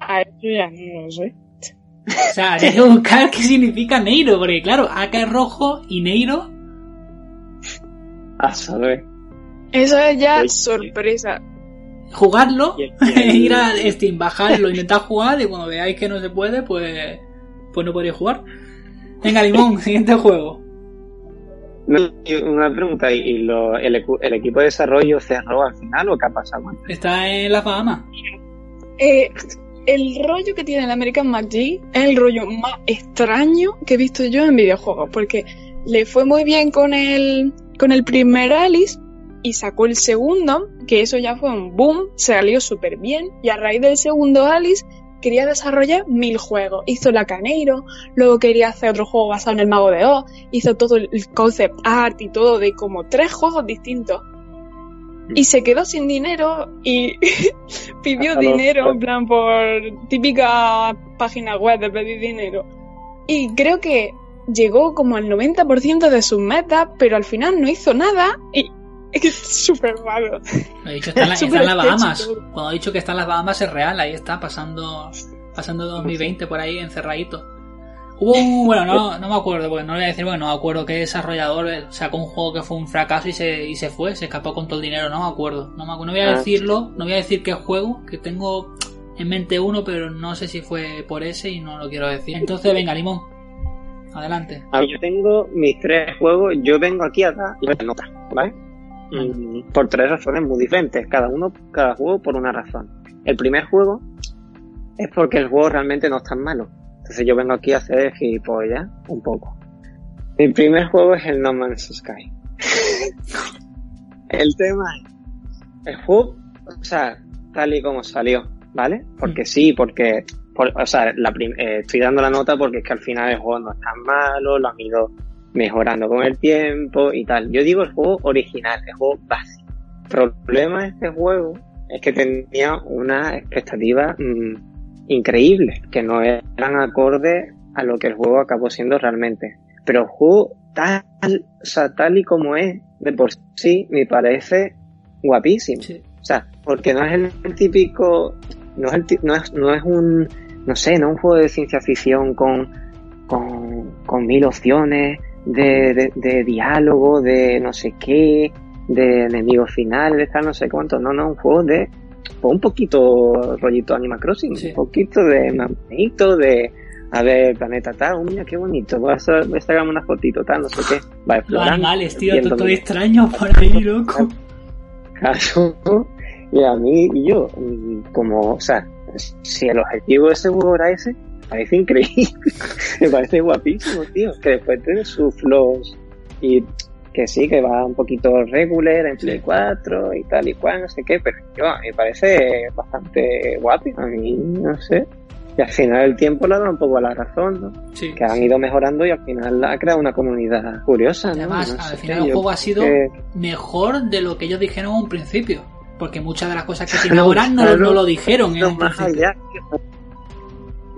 Ah, yo ya no lo sé. O sea, hay que buscar qué significa Neiro. Porque claro, Aka es rojo y Neiro. A saber. Eso es ya Oye. sorpresa. El- ir a Steam, bajarlo, intentar jugar y cuando veáis que no se puede, pues, pues no podréis jugar. Venga, Limón, siguiente juego. Una pregunta, ¿y lo- el equipo de desarrollo cerró al final o qué ha pasado? Está en las Bahamas. Eh, el rollo que tiene el American McGee es el rollo más extraño que he visto yo en videojuegos, porque le fue muy bien con el, con el primer Alice y sacó el segundo, que eso ya fue un boom, salió súper bien, y a raíz del segundo Alice quería desarrollar mil juegos. Hizo la Caneiro, luego quería hacer otro juego basado en el Mago de Oz, hizo todo el concept art y todo de como tres juegos distintos. Y se quedó sin dinero y pidió dinero, en plan, por típica página web de pedir dinero. Y creo que llegó como al 90% de sus metas, pero al final no hizo nada y es súper malo. Lo he dicho, está en, la- está en las Bahamas. Cuando he dicho que está en las Bahamas es real, ahí está, pasando pasando 2020 por ahí encerradito. Hubo un, bueno, no, no me acuerdo, porque no le voy a decir, bueno, no me acuerdo qué desarrollador sacó un juego que fue un fracaso y se, y se fue, se escapó con todo el dinero, no me acuerdo. No, me no voy a Ah. decirlo, no voy a decir qué juego, que tengo en mente uno, pero no sé si fue por ese y no lo quiero decir. Entonces, venga, Limón, adelante. A ver, yo tengo mis tres juegos, yo vengo aquí a dar las notas, ¿vale? Mm, por tres razones muy diferentes, cada uno, cada juego por una razón. El primer juego es porque el juego realmente no es tan malo. Entonces yo vengo aquí a hacer gilipollas un poco. Mi primer juego es el No Man's Sky. el tema es, el juego, o sea, tal y como salió, ¿vale? Porque sí, porque, por- o sea, la eh, estoy dando la nota porque es que al final el juego no es tan malo, lo han ido mejorando con el tiempo y tal. Yo digo el juego original, el juego básico. El problema de este juego es que tenía una expectativa mm, increíble, que no eran acordes a lo que el juego acabó siendo realmente. Pero el juego tal, o sea, tal y como es, de por sí, me parece guapísimo. Sí. O sea, porque no es el, típico, no es, el ti- no es, no es un, no sé, no es un juego de ciencia ficción con, con, con mil opciones de, de, de diálogo, de no sé qué, de enemigos finales, tal, no sé cuánto. No, no, un juego de, pues un poquito rollito Animal Crossing, Sí. un poquito de mamito, de, a ver, planeta tal, oh, mira qué bonito, voy a, sa- voy a sacarme una fotito, tal, no sé qué. Va Los animales, tío, todo mi- extraño por ahí, loco. caso y a mí y yo como o sea si el objetivo de ese juego era ese parece increíble me parece guapísimo tío que después tiene sus flows y que sí que va un poquito regular en Play 4 y tal y cual no sé qué pero yo a me parece bastante guapi a mí no sé y al final el tiempo le da un poco la razón ¿no? Sí. que han ido mejorando y al final ha creado una comunidad curiosa ¿no? Además, No al final el juego ha sido mejor de lo que ellos dijeron en un principio. Porque muchas de las cosas que tiene ahora no, claro. no lo dijeron en no, un más principio. allá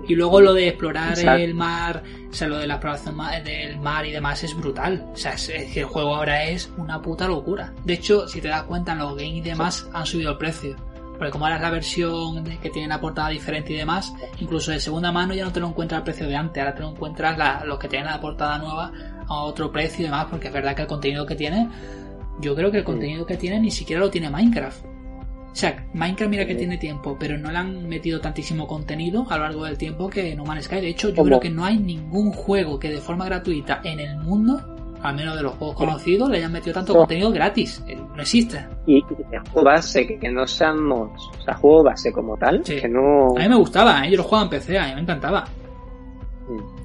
Y luego lo de explorar Exacto. el mar, o sea, lo de la exploración del mar y demás es brutal. O sea, es, es que el juego ahora es una puta locura. De hecho, si te das cuenta, en los games y demás han subido el precio. Por Porque como ahora es la versión que tiene la portada diferente y demás, incluso de segunda mano ya no te lo encuentras al precio de antes, ahora te lo encuentras los que tienen la portada nueva a otro precio y demás, porque es verdad que el contenido que tiene, yo creo que el contenido que tiene ni siquiera lo tiene Minecraft. O sea, Minecraft mira que tiene tiempo, pero no le han metido tantísimo contenido a lo largo del tiempo que No Man's Sky. De hecho, yo creo que no hay ningún juego que de forma gratuita en el mundo al menos de los juegos conocidos, le hayan metido tanto contenido gratis. Eh, no existe. Y, juego base, que, no seamos. O sea, juego base como tal, que no. A mí me gustaba, ¿eh? yo lo jugaba en PC, a mí me encantaba.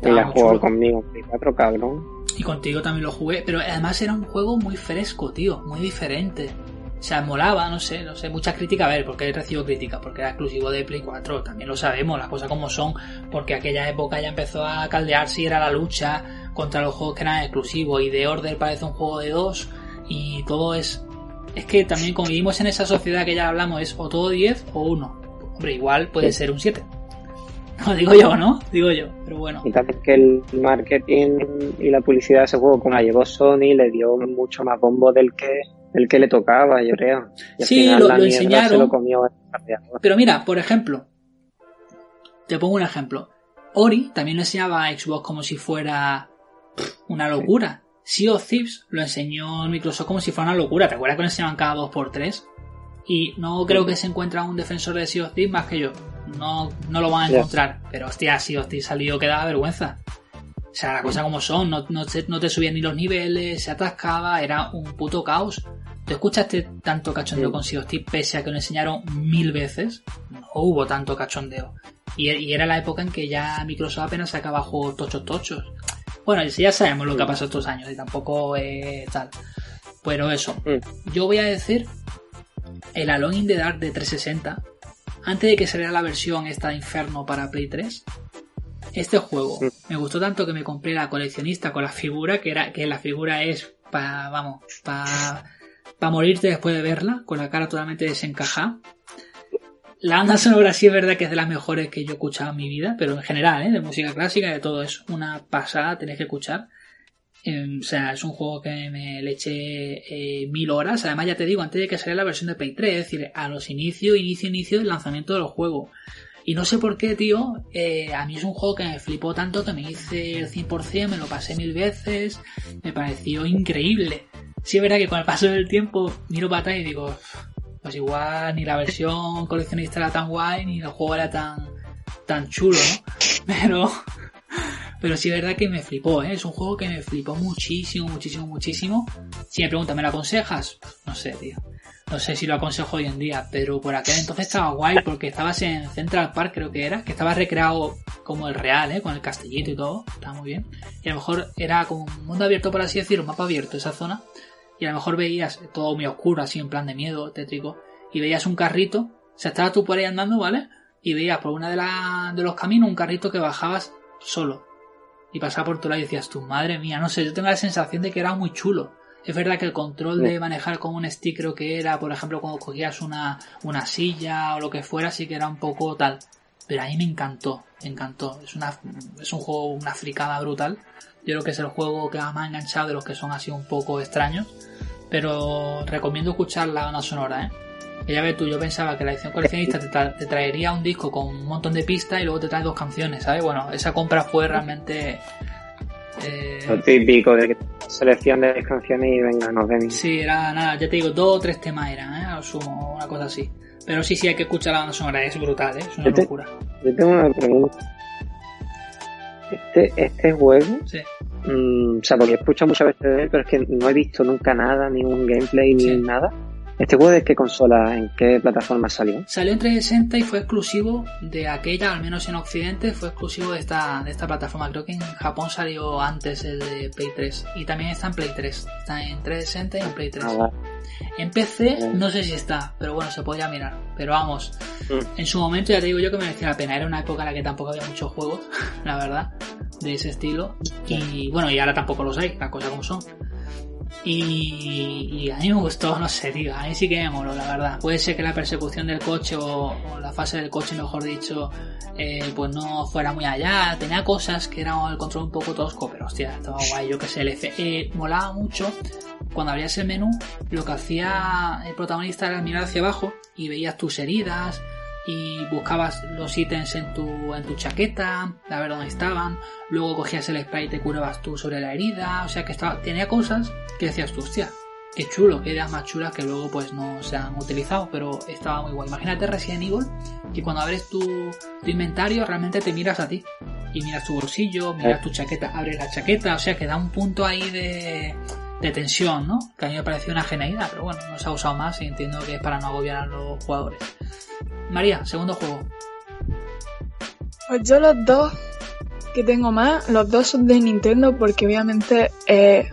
Y la jugado conmigo, 4 cabrón. Y contigo también lo jugué, pero además era un juego muy fresco, tío, muy diferente. O sea, molaba, no sé, no sé, mucha crítica, a ver, porque he recibido crítica, porque era exclusivo de Play 4, también lo sabemos, las cosas como son, porque aquella época ya empezó a caldear si era la lucha contra los juegos que eran exclusivos, y The Order parece un juego de dos, y todo es... Es que también como vivimos en esa sociedad que ya hablamos, es o todo 10 o 1. Hombre, igual puede ser un 7. No, digo yo, ¿no? Digo yo, pero bueno. También que el marketing y la publicidad de ese juego, como la llevó Sony, le dio mucho más bombo del que el que le tocaba, yo creo. sí, lo, enseñaron. pero mira, por ejemplo, te pongo un ejemplo. Ori también lo enseñaba a Xbox como si fuera una locura. Sea of Thieves lo enseñó Microsoft como si fuera una locura. ¿Te acuerdas que lo enseñaban cada 2x3? Y no creo que se encuentra un defensor de Sea of Thieves más que yo. No, no lo van a encontrar. Pero hostia, Sea of Thieves salió que daba vergüenza. O sea, la cosa como son, no, no, te, no te subían ni los niveles, se atascaba, era un puto caos. ¿Te escuchaste tanto cachondeo con Sea of Thieves pese a que lo enseñaron mil veces? No hubo tanto cachondeo. Y, era la época en que ya Microsoft apenas sacaba juegos tochos tochos. Bueno, ya sabemos lo que ha pasado estos años y tampoco es tal. Pero eso, mm. yo voy a decir el Alone in the Dark de 360, antes de que saliera la versión esta de Inferno para Play 3, este juego mm. me gustó tanto que me compré la coleccionista con la figura, que era que la figura es para, vamos, para pa morirte después de verla, con la cara totalmente desencajada. La banda sonora sí es verdad que es de las mejores que yo he escuchado en mi vida, pero en general, ¿eh? de música clásica, de todo es una pasada, tenés que escuchar. Em, o sea, es un juego que me le eché eh, mil horas. Además, ya te digo, antes de que saliera la versión de Play 3, es decir, a los inicios, inicio, inicio del lanzamiento de los juegos. Y no sé por qué, tío, eh, a mí es un juego que me flipó tanto que me hice el 100%, me lo pasé mil veces, me pareció increíble. Sí es verdad que con el paso del tiempo miro para atrás y digo, pues igual ni la versión coleccionista era tan guay, ni el juego era tan, tan chulo, ¿no? Pero, pero sí es verdad que me flipó, ¿eh? Es un juego que me flipó muchísimo, muchísimo, muchísimo. Si me preguntan, ¿me lo aconsejas? No sé, tío. No sé si lo aconsejo hoy en día, pero por aquel entonces estaba guay porque estabas en Central Park, creo que era, que estaba recreado como el real, ¿eh? con el castellito y todo, estaba muy bien. Y a lo mejor era como un mundo abierto, por así decirlo, un mapa abierto esa zona. Y a lo mejor veías todo muy oscuro, así en plan de miedo, tétrico, y veías un carrito, o sea, estabas tú por ahí andando, ¿vale? Y veías por una de, la, de los caminos un carrito que bajabas solo. Y pasaba por tu lado y decías, tu madre mía, no sé, yo tengo la sensación de que era muy chulo. Es verdad que el control de manejar con un stick creo que era, por ejemplo, cuando cogías una, una silla o lo que fuera, sí que era un poco tal. Pero a mí me encantó, me encantó. Es, una, es un juego, una fricada brutal. Yo creo que es el juego que más me ha enganchado de los que son así un poco extraños. Pero recomiendo escuchar la banda sonora, ¿eh? Que ya ves tú, yo pensaba que la edición coleccionista te, traería un disco con un montón de pistas y luego te trae dos canciones, ¿sabes? Bueno, esa compra fue realmente eh, Lo típico de selección de canciones y venga, nos ven. Sí, era nada, ya te digo, dos o tres temas eran, ¿eh? Al sumo, una cosa así. Pero sí, sí, hay que escuchar la banda sonora, es brutal, ¿eh? Es una locura. Yo tengo una pregunta. Este, este juego, sí. Mm, o sea, porque he escuchado muchas veces de él, pero es que no he visto nunca nada, ni un gameplay, ni nada. ¿Este juego de qué consola, en qué plataforma salió? Salió en 360 y fue exclusivo de aquella, al menos en Occidente, fue exclusivo de esta, de esta plataforma. Creo que en Japón salió antes el de Play 3 y también está en Play 3. Está en 360 y en Play 3. Ah, en PC no sé si está, pero bueno, se podría mirar. Pero vamos, mm. en su momento ya te digo yo que merecía la pena. Era una época en la que tampoco había muchos juegos, la verdad, de ese estilo. Y bueno, y ahora tampoco los hay, las cosas como son. Y, a mí me gustó, no sé, tío, a mí sí que me moló, la verdad. Puede ser que la persecución del coche o, la fase del coche, mejor dicho, eh, pues no fuera muy allá. Tenía cosas que era el control un poco tosco, pero hostia, estaba guay. Yo que sé, el F e molaba mucho cuando abrías el menú, lo que hacía el protagonista era mirar hacia abajo y veías tus heridas y buscabas los ítems en tu, en tu chaqueta, a ver dónde estaban, luego cogías el spray y te curabas tú sobre la herida, o sea que estaba, tenía cosas que decías tú, hostia, qué chulo, qué ideas más chulas que luego pues no se han utilizado, pero estaba muy guay. Imagínate Resident Evil, que cuando abres tu, tu inventario realmente te miras a ti. Y miras tu bolsillo, miras tu chaqueta, abres la chaqueta, o sea que da un punto ahí de, de tensión, ¿no? Que a mí me pareció una genialidad, pero bueno, no se ha usado más y entiendo que es para no agobiar a los jugadores. María, segundo juego. Pues yo los dos que tengo más, los dos son de Nintendo porque obviamente eh,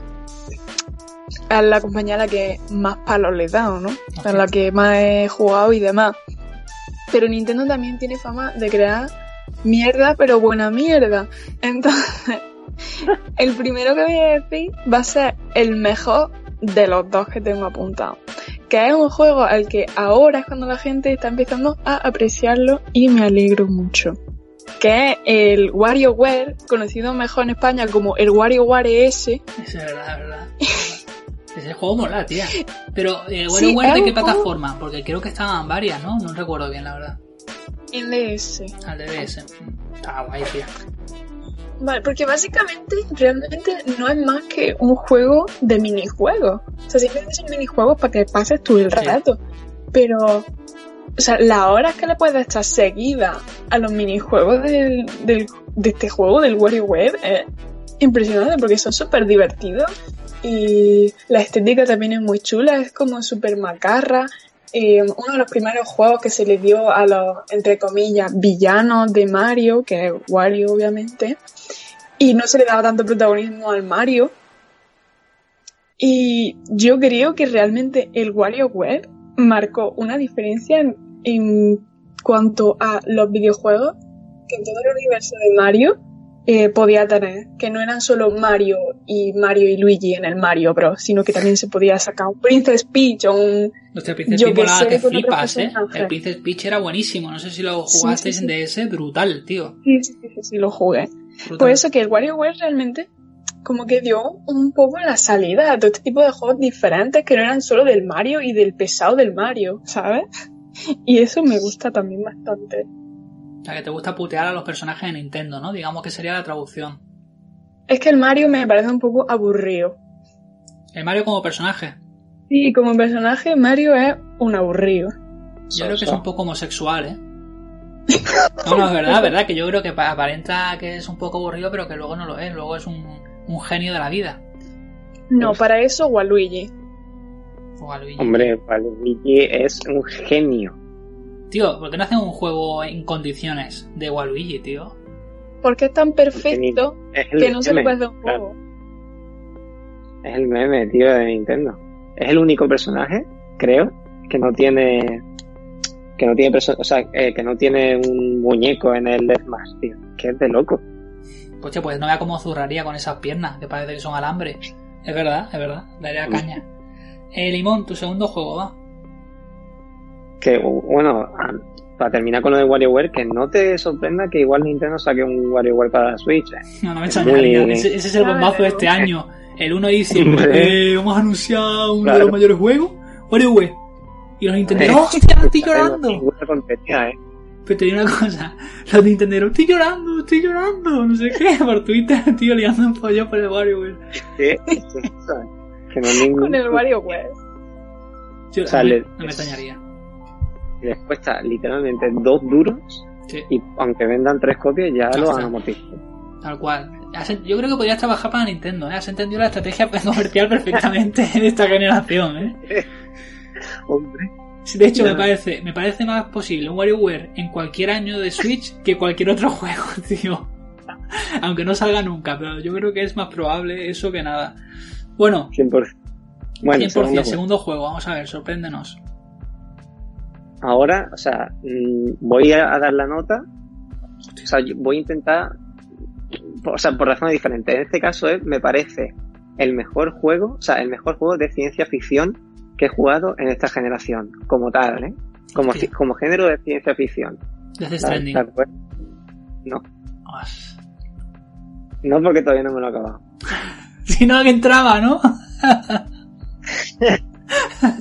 es la compañía a la que más palos le he dado, ¿no? A la que más he jugado y demás. Pero Nintendo también tiene fama de crear mierda, pero buena mierda. Entonces, el primero que voy a decir va a ser el mejor de los dos que tengo apuntado. Que es un juego al que ahora es cuando la gente está empezando a apreciarlo y me alegro mucho. Que es el WarioWare, conocido mejor en España como el WarioWare S. Es verdad, es verdad. Ese juego mola, tía. Pero, eh, WarioWare, ¿de qué plataforma? Porque creo que estaban varias, ¿no? No recuerdo bien, la verdad. En DS. Al DS. Está guay, tía. Vale, porque básicamente realmente no es más que un juego de minijuegos. O sea, simplemente son minijuegos para que pases tú el rato. Pero, o sea, las horas que le puedes estar seguida a los minijuegos del, del, de este juego, del WarioWare, es impresionante porque son súper divertidos. Y la estética también es muy chula, es como súper macarra. Eh, uno de los primeros juegos que se le dio a los, entre comillas, villanos de Mario, que es Wario obviamente, y no se le daba tanto protagonismo al Mario. Y yo creo que realmente el WarioWare marcó una diferencia en, en cuanto a los videojuegos que en todo el universo de Mario eh, podía tener, que no eran solo Mario y Mario y Luigi en el Mario Bros, sino que también se podía sacar un Princess Peach o un... Princess Peach volaba sé, que con otro flipas, ¿eh? El Princess Peach era buenísimo. No sé si lo jugaste sí, sí. en DS, brutal, tío. Sí, sí, sí, sí, lo jugué. Brutal. Por eso que el WarioWare realmente como que dio un poco la salida a todo este tipo de juegos diferentes que no eran solo del Mario y del pesado del Mario, ¿sabes? Y eso me gusta también bastante. O sea, que te gusta putear a los personajes de Nintendo, ¿no? Digamos que sería la traducción. Es que el Mario me parece un poco aburrido. El Mario como personaje. Sí, como personaje Mario es un aburrido. Yo creo que es un poco homosexual, ¿eh? No, no, es verdad, es verdad, que yo creo que pa- aparenta que es un poco aburrido, pero que luego no lo es. Luego es un, un genio de la vida. No, Uf. para eso Waluigi. O a Luigi. Hombre, Luigi es un genio. Tío, ¿por qué no hacen un juego en condiciones de Waluigi, tío? Porque es tan perfecto Es que no se le puede hacer un claro. juego. Es el meme, tío, de Nintendo. Es el único personaje, creo, que no tiene. Que no tiene o sea, eh, que no tiene un muñeco en el Smash, tío. Que es de loco. Coche, pues no vea cómo zurraría con esas piernas, que parece que son alambre. Es verdad, es verdad, daría caña. Eh, Limón, tu segundo juego, va. Que, bueno, para terminar con lo de WarioWare, que no te sorprenda que igual Nintendo saque un WarioWare para la Switch. eh. No, no me extrañaría. muy- Ese, ese es el bombazo de este año. El 1 de diciembre. Hombre. Eh, vamos a anunciar uno de los mayores juegos. WarioWare. Y los Nintenderos, Eh, ¡hostia, estoy llorando! eh. Pero te digo una cosa, los Nintenderos, estoy llorando, estoy llorando, no sé qué, por Twitter, tío, liando un pollo por el WarioWare. Que, ¿sabes? que no Con el WarioWare. Yo, O sea, no, me- le- no me extrañaría. Les cuesta literalmente dos duros Sí, y aunque vendan tres copias ya lo han amortizado. tal cual. Yo creo que podrías trabajar para Nintendo, ¿eh? Has entendido la estrategia comercial perfectamente en esta generación, ¿eh? Hombre, De hecho, me parece, me parece más posible un WarioWare en cualquier año de Switch que cualquier otro juego, tío. Aunque no salga nunca, pero yo creo que es más probable eso que nada. Bueno, 100%. Bueno, 100%, segundo segundo, juego. juego, vamos a ver, sorpréndenos. Ahora, o sea, mm, voy a, dar la nota. O sea, voy a intentar. O sea, por razones diferentes. En este caso, es, me parece el mejor juego, o sea, el mejor juego de ciencia ficción que he jugado en esta generación, como tal, ¿eh? Como, como género de ciencia ficción. Death ¿De- Stranding. No, no porque todavía no me lo he acabado. Si no, que entraba, ¿no?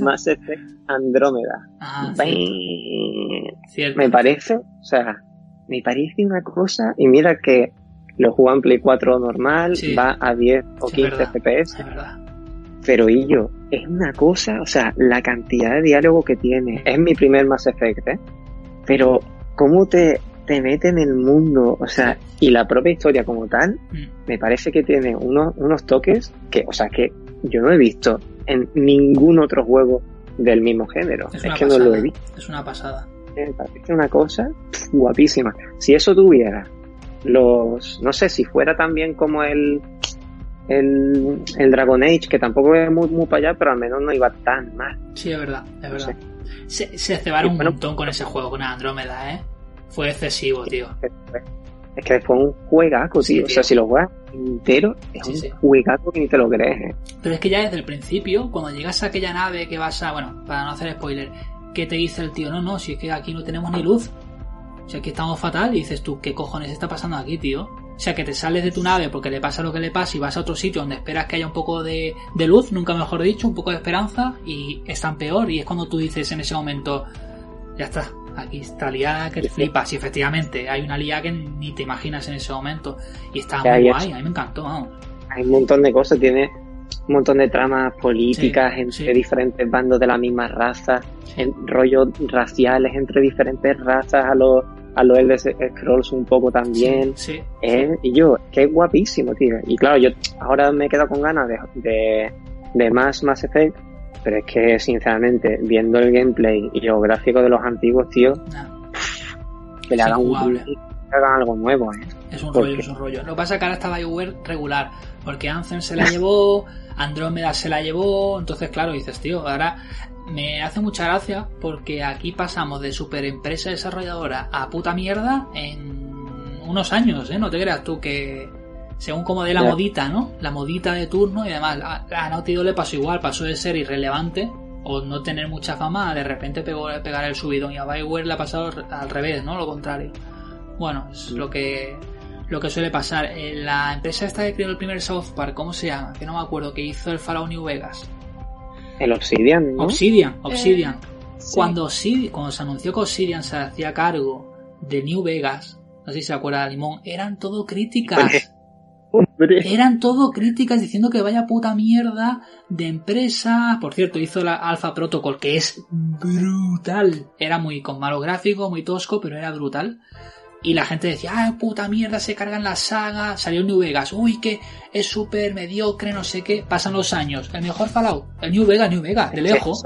Mass Effect Andrómeda. Ah, cierto. Me parece, o sea, me parece una cosa, y mira que lo juego en Play 4 normal, Sí. va a 10 o Sí, es 15 verdad. FPS, pero y yo, es una cosa, o sea, la cantidad de diálogo que tiene, es mi primer Mass Effect, ¿eh? Pero cómo te, te mete en el mundo, o sea, y la propia historia como tal, Mm. me parece que tiene unos, unos toques que, o sea, que yo no he visto en ningún otro juego del mismo género. Es Es, una que pasada. no lo he visto. Es una pasada. Parece una cosa guapísima. Si eso tuviera los, no sé, si fuera también como el, el, el Dragon Age, que tampoco es muy, muy para allá, pero al menos no iba tan mal. Sí, es verdad, es verdad. sé. Se, se cebaron un montón con ese juego, con Andrómeda, ¿eh? Fue excesivo, tío. Es que fue un juegaco, Sí, tío. O sea, si lo juegas entero, es Sí, un sí. juegaco que ni te lo crees, ¿eh? Pero es que ya desde el principio, cuando llegas a aquella nave que vas a. Bueno, para no hacer spoiler, que te dice el tío, no, no, si es que aquí no tenemos ni luz. O sea, aquí estamos fatal y dices tú, ¿qué cojones está pasando aquí, tío? O sea, que te sales de tu nave porque le pasa lo que le pasa y vas a otro sitio donde esperas que haya un poco de, de luz, nunca mejor dicho, un poco de esperanza y están peor. Y es cuando tú dices en ese momento, ya está, aquí está liada que flipas. Y efectivamente, hay una liada que ni te imaginas en ese momento. Y está muy guay, a mí me encantó, vamos. Hay un montón de cosas, tiene un montón de tramas políticas Sí, entre sí. diferentes bandos de la misma raza, en rollos raciales entre diferentes razas, a los a los Elder Scrolls un poco también. Sí. Eh, y yo, es guapísimo, tío. Y claro, yo ahora me he quedado con ganas de, de, de más Mass Effect, pero es que, sinceramente, viendo el gameplay y los gráficos de los antiguos, tío, Nah. que le hagan, un, Injugable. que hagan algo nuevo, ¿eh? Es un ¿Por rollo, qué? es un rollo. Lo que pasa es que ahora está BioWare regular, porque Anthem se la llevó, Andrómeda se la llevó, entonces claro, dices, tío, ahora me hace mucha gracia porque aquí pasamos de super empresa desarrolladora a puta mierda en unos años, ¿eh? No te creas tú que según como de la modita, ¿no? La modita de turno y demás. A, a Naughty Dog le pasó igual, pasó de ser irrelevante o no tener mucha fama a de repente pegó, pegar el subidón y a BioWare le ha pasado al revés, ¿no? Lo contrario. Bueno, es lo que lo que suele pasar. Eh, La empresa esta que creó el primer South Park, ¿cómo se llama? Que no me acuerdo, que hizo el Fallout New Vegas. El Obsidian, ¿no? Obsidian, Obsidian. Sí. Cuando, Obsidian, cuando se anunció que Obsidian se hacía cargo de New Vegas, no sé si se acuerda de Limón, eran todo críticas. Hombre. Eran todo críticas diciendo que vaya puta mierda de empresa. Por cierto, hizo la Alpha Protocol, que es brutal. Era muy con malo gráfico, muy tosco, pero era brutal. Y la gente decía, ah, puta mierda, se cargan la saga. Salió New Vegas, uy, que es súper mediocre, no sé qué. Pasan los años, el mejor Fallout, el New Vegas, New Vegas, de lejos.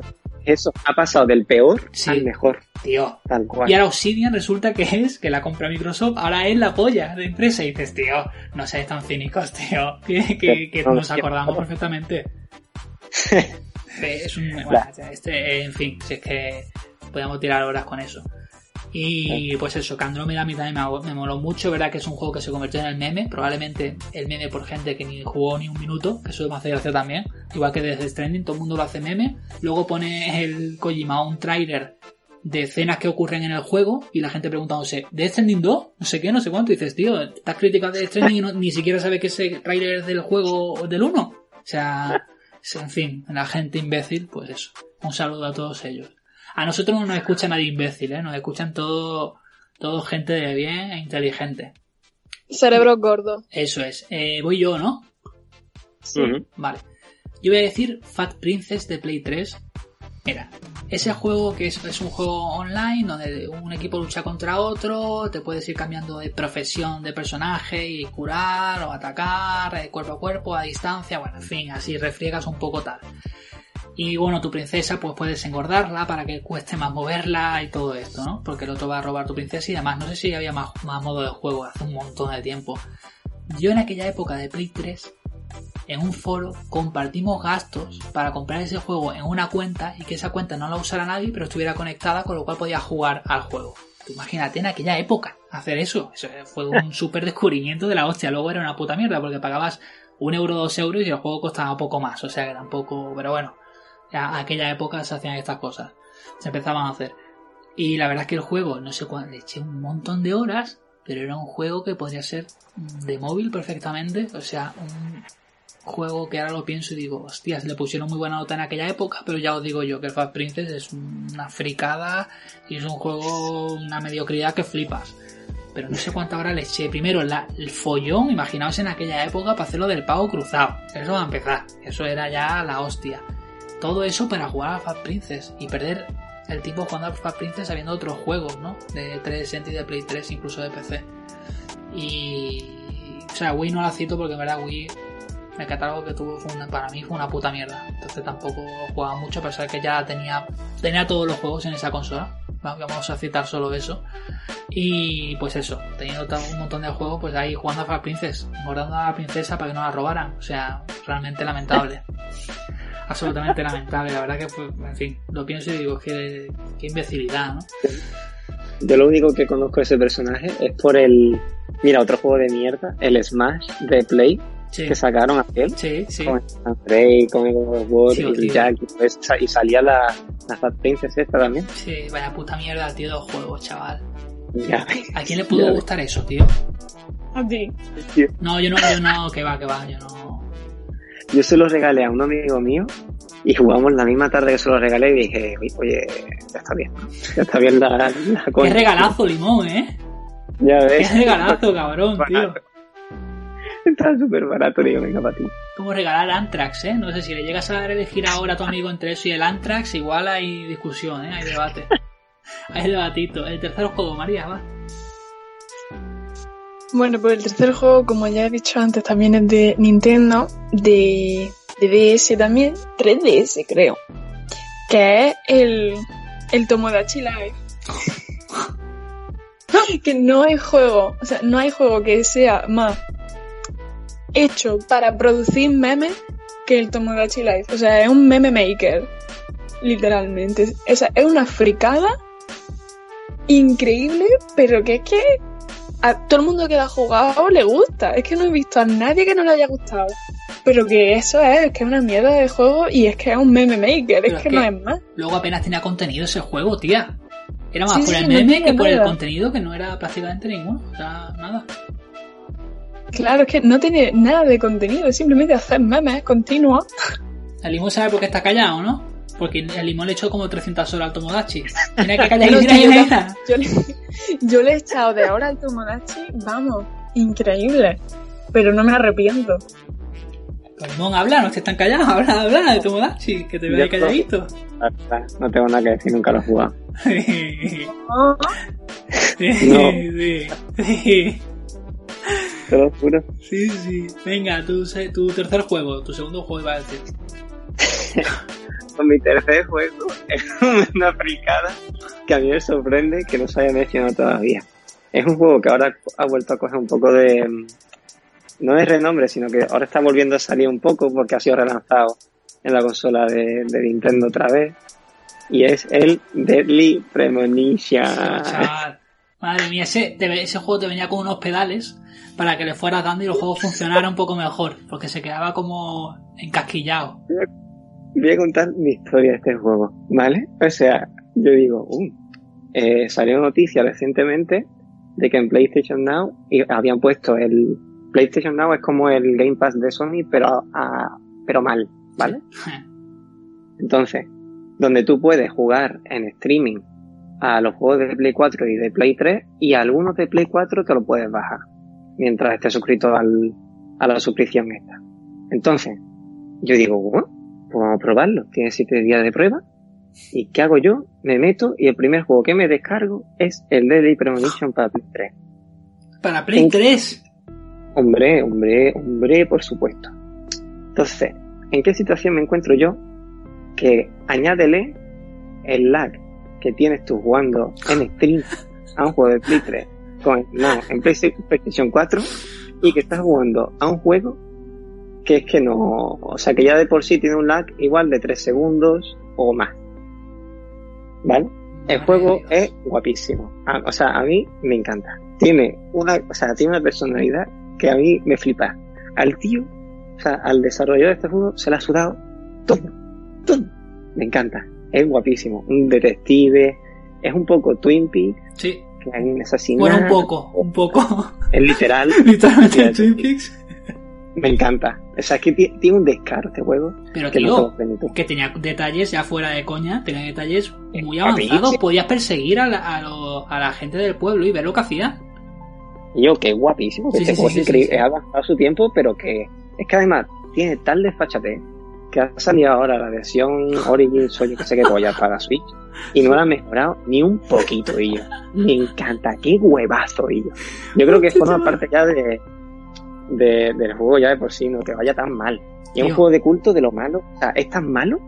Eso, ha pasado del peor Sí. al mejor, Tío, tal cual. y ahora Obsidian resulta que es, que la compra Microsoft, ahora es la polla de empresa. Y dices, tío, no seáis tan cínicos, tío, que, que- que No, nos acordamos perfectamente. Eh, es un, bueno, este, en fin, si es que podemos tirar horas con eso. Y pues eso, que a mí también me, me moló mucho, verdad que es un juego que se convirtió en el meme, probablemente el meme por gente que ni jugó ni un minuto, que eso me hace gracia también, igual que desde Stranding todo el mundo lo hace meme, luego pone el Kojima un trailer de escenas que ocurren en el juego y la gente preguntándose, ¿de Stranding 2? No sé qué, no sé cuánto, y dices, tío, estás crítica de Stranding y ni siquiera sabes que ese trailer es del juego del 1. O sea, en fin, la gente imbécil, pues eso. Un saludo a todos ellos. A nosotros no nos escucha nadie imbécil, ¿eh? Nos escuchan todo, todo gente de bien e inteligente. Cerebro gordo. Eso es. Eh, voy yo, ¿no? Ujú. Vale. Yo voy a decir Fat Princess de Play 3. Mira, ese juego que es, es un juego online donde un equipo lucha contra otro, te puedes ir cambiando de profesión de personaje y curar o atacar, eh, cuerpo a cuerpo, a distancia, bueno, en fin, así refriegas un poco tal. Y bueno, tu princesa pues puedes engordarla para que cueste más moverla y todo esto, ¿no? Porque el otro va a robar tu princesa y además no sé si había más, más modo de juego hace un montón de tiempo. Yo en aquella época de Play 3 en un foro compartimos gastos para comprar ese juego en una cuenta y que esa cuenta no la usara nadie pero estuviera conectada con lo cual podía jugar al juego. Imagínate en aquella época hacer eso. Eso fue un súper descubrimiento de la hostia. Luego era una puta mierda porque pagabas un euro, dos euros y el juego costaba poco más. O sea que tampoco... Pero bueno, ya aquella época se hacían estas cosas. Se empezaban a hacer. Y la verdad es que el juego, no sé cuándo, le eché un montón de horas, pero era un juego que podría ser de móvil perfectamente. O sea, un, juego que ahora lo pienso y digo, hostias, le pusieron muy buena nota en aquella época, pero ya os digo yo que el Fast Princess es una fricada y es un juego, una mediocridad que flipas. Pero no sé cuánta hora le eché. Primero, la, el follón, imaginaos en aquella época para hacerlo del pago cruzado. Eso va a empezar. Eso era ya la hostia. Todo eso para jugar a Fast Princess y perder el tiempo jugando a Fast Princess habiendo otros juegos, ¿no? De 360 y de Play 3, incluso de PC. Y. O sea, Wii no la cito porque en verdad Wii el catálogo que tuvo fue una- para mí fue una puta mierda. Entonces tampoco jugaba mucho, a pesar que ya tenía, tenía todos los juegos en esa consola. Va- Vamos a citar solo eso. Y pues eso, teniendo un montón de juegos, pues ahí jugando a Far Princess, engordando a la princesa para que no la robaran. O sea, realmente lamentable. Absolutamente lamentable. La verdad que fue, en fin, lo pienso y digo, que qué imbecilidad, ¿no? Yo lo único que conozco de ese personaje es por el. Mira, otro juego de mierda, el Smash de Play, Sí, que sacaron aquel. sí, sí. Con Andrei, con el War Sí, y Jack, y, pues, y salía la, la Fat Princess esta también. Sí, vaya puta mierda, tío, de los juegos, chaval. Ya ¿A quién le pudo gustar eso, tío? A ti. No, yo no, yo no, que va, que va, yo no. Yo se lo regalé a un amigo mío y jugamos la misma tarde que se lo regalé y dije, oye, ya está bien, ¿no? ya está bien la, la Qué regalazo, limón, ¿eh? Ya Qué ves. regalazo, cabrón, tío. Está súper barato, digo, venga para ti. Como regalar Antrax, ¿eh? No sé si le llegas a dar a elegir ahora a tu amigo entre eso y el Antrax, igual hay discusión, ¿eh? Hay debate. Hay debatito. El tercer juego, María, va. Bueno, pues el tercer juego, como ya he dicho antes, también es de Nintendo, de, de DS también, 3DS creo, que es el, el Tomodachi Life. que no hay juego, o sea, no hay juego que sea más hecho para producir memes que el Tomodachi Life. O sea, es un meme maker, literalmente. O sea, es una fricada increíble, pero que es que a todo el mundo que lo ha jugado le gusta. Es que no he visto a nadie que no le haya gustado. Pero que eso es, es que es una mierda de juego y es que es un meme maker, es que no es más. Luego apenas tenía contenido ese juego, tía. Era más Sí, por sí, el meme que por el contenido, que no era prácticamente ninguno. O sea, nada. Claro, es que no tiene nada de contenido, es simplemente hacer memes continuos. El limón sabe por qué está callado, ¿no? Porque el limón le echó como 300 horas al Tomodachi. Tiene que callar y "Ay, yo, nena". yo le, yo le he echado de ahora al Tomodachi, vamos, increíble. Pero no me arrepiento. Limón, habla, no estés tan callado, habla, habla de Tomodachi, que te veo calladito. No tengo nada que decir, nunca lo he jugado. sí, sí, sí. Te lo juro. Sí, sí. Venga, tu, tu tercer juego, tu segundo juego iba a decir. Mi tercer juego es una fricada que a mí me sorprende que no se haya mencionado todavía. Es un juego que ahora ha vuelto a coger un poco de... mm, No de renombre, sino que ahora está volviendo a salir un poco porque ha sido relanzado en la consola de, de Nintendo otra vez. Y es el Deadly Premonition. Madre mía, ese, ese juego te venía con unos pedales para que le fueras dando y el juego funcionara un poco mejor, porque se quedaba como encasquillado. Voy a contar mi historia de este juego, ¿vale? O sea, yo digo, eh, salió noticia recientemente de que en PlayStation Now habían puesto el PlayStation Now es como el Game Pass de Sony, pero a- pero mal, ¿vale? Entonces, donde tú puedes jugar en streaming a los juegos de Play 4 y de Play 3 y algunos de Play 4 te lo puedes bajar mientras estés suscrito al, a la suscripción esta. Entonces, yo digo, bueno, pues vamos a probarlo. Tiene 7 días de prueba. ¿Y qué hago yo? Me meto y el primer juego que me descargo es el Deadly Premonition para Play 3. Para Play En- 3. Hombre, hombre, hombre, por supuesto. Entonces, ¿en qué situación me encuentro yo? Que añádele el lag que tienes tú jugando en stream a un juego de Play 3 con no, en PlayStation PlayStation 4 y que estás jugando a un juego que es que no, o sea, que ya de por sí tiene un lag igual de 3 segundos o más. ¿Vale? El juego Dios. es guapísimo. A- o sea, a mí me encanta. Tiene una, o sea, tiene una personalidad que a mí me flipa. Al tío, o sea, al desarrollador de este juego se le ha sudado todo. Todo. Me encanta. Es guapísimo. Un detective. Es un poco Twin Peaks, Sí. Que. Bueno, un poco, un poco. Es literal. Literalmente Twin Peaks. Me encanta. O sea, es que ti- tiene un descaro este juego. Pero que no tío, Benito. que tenía detalles, ya fuera de coña, tenía detalles muy avanzados. Podías perseguir a la, a, lo- a la gente del pueblo y ver lo que hacía. Y yo, que guapísimo, que Sí, este sí, juego sí, es increíble, ha avanzado su tiempo, pero que es que además tiene tal desfachate que ha salido ahora la versión Origins o yo que sé qué polla para Switch y no la han mejorado ni un poquito y yo. Me encanta, qué huevazo y yo. Yo creo que forma parte ya de, de- del juego ya de por sí, no que vaya tan mal. Y es un juego de culto de lo malo, o sea, es tan malo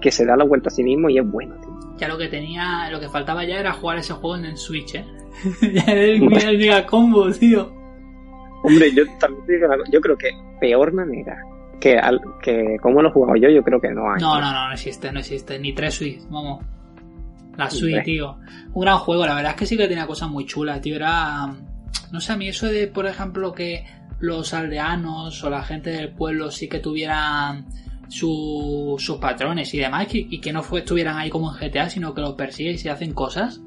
que se da la vuelta a sí mismo y es bueno, tío. Ya lo que tenía, lo que faltaba ya era jugar ese juego en el Switch, eh. ya era el, el mega combo, tío. Hombre, yo también te digo una cosa, yo creo que peor manera que, al, que como lo he jugado yo, yo creo que no hay. No, no, no, no existe, no existe. Ni tres Switch, vamos. La Switch, tío. Un gran juego, la verdad es que sí que tenía cosas muy chulas, tío. Era. No sé, a mí eso de, por ejemplo, que los aldeanos o la gente del pueblo sí que tuvieran su- sus patrones y demás, y, y que no fue, estuvieran ahí como en GTA, sino que los persiguen y se hacen cosas,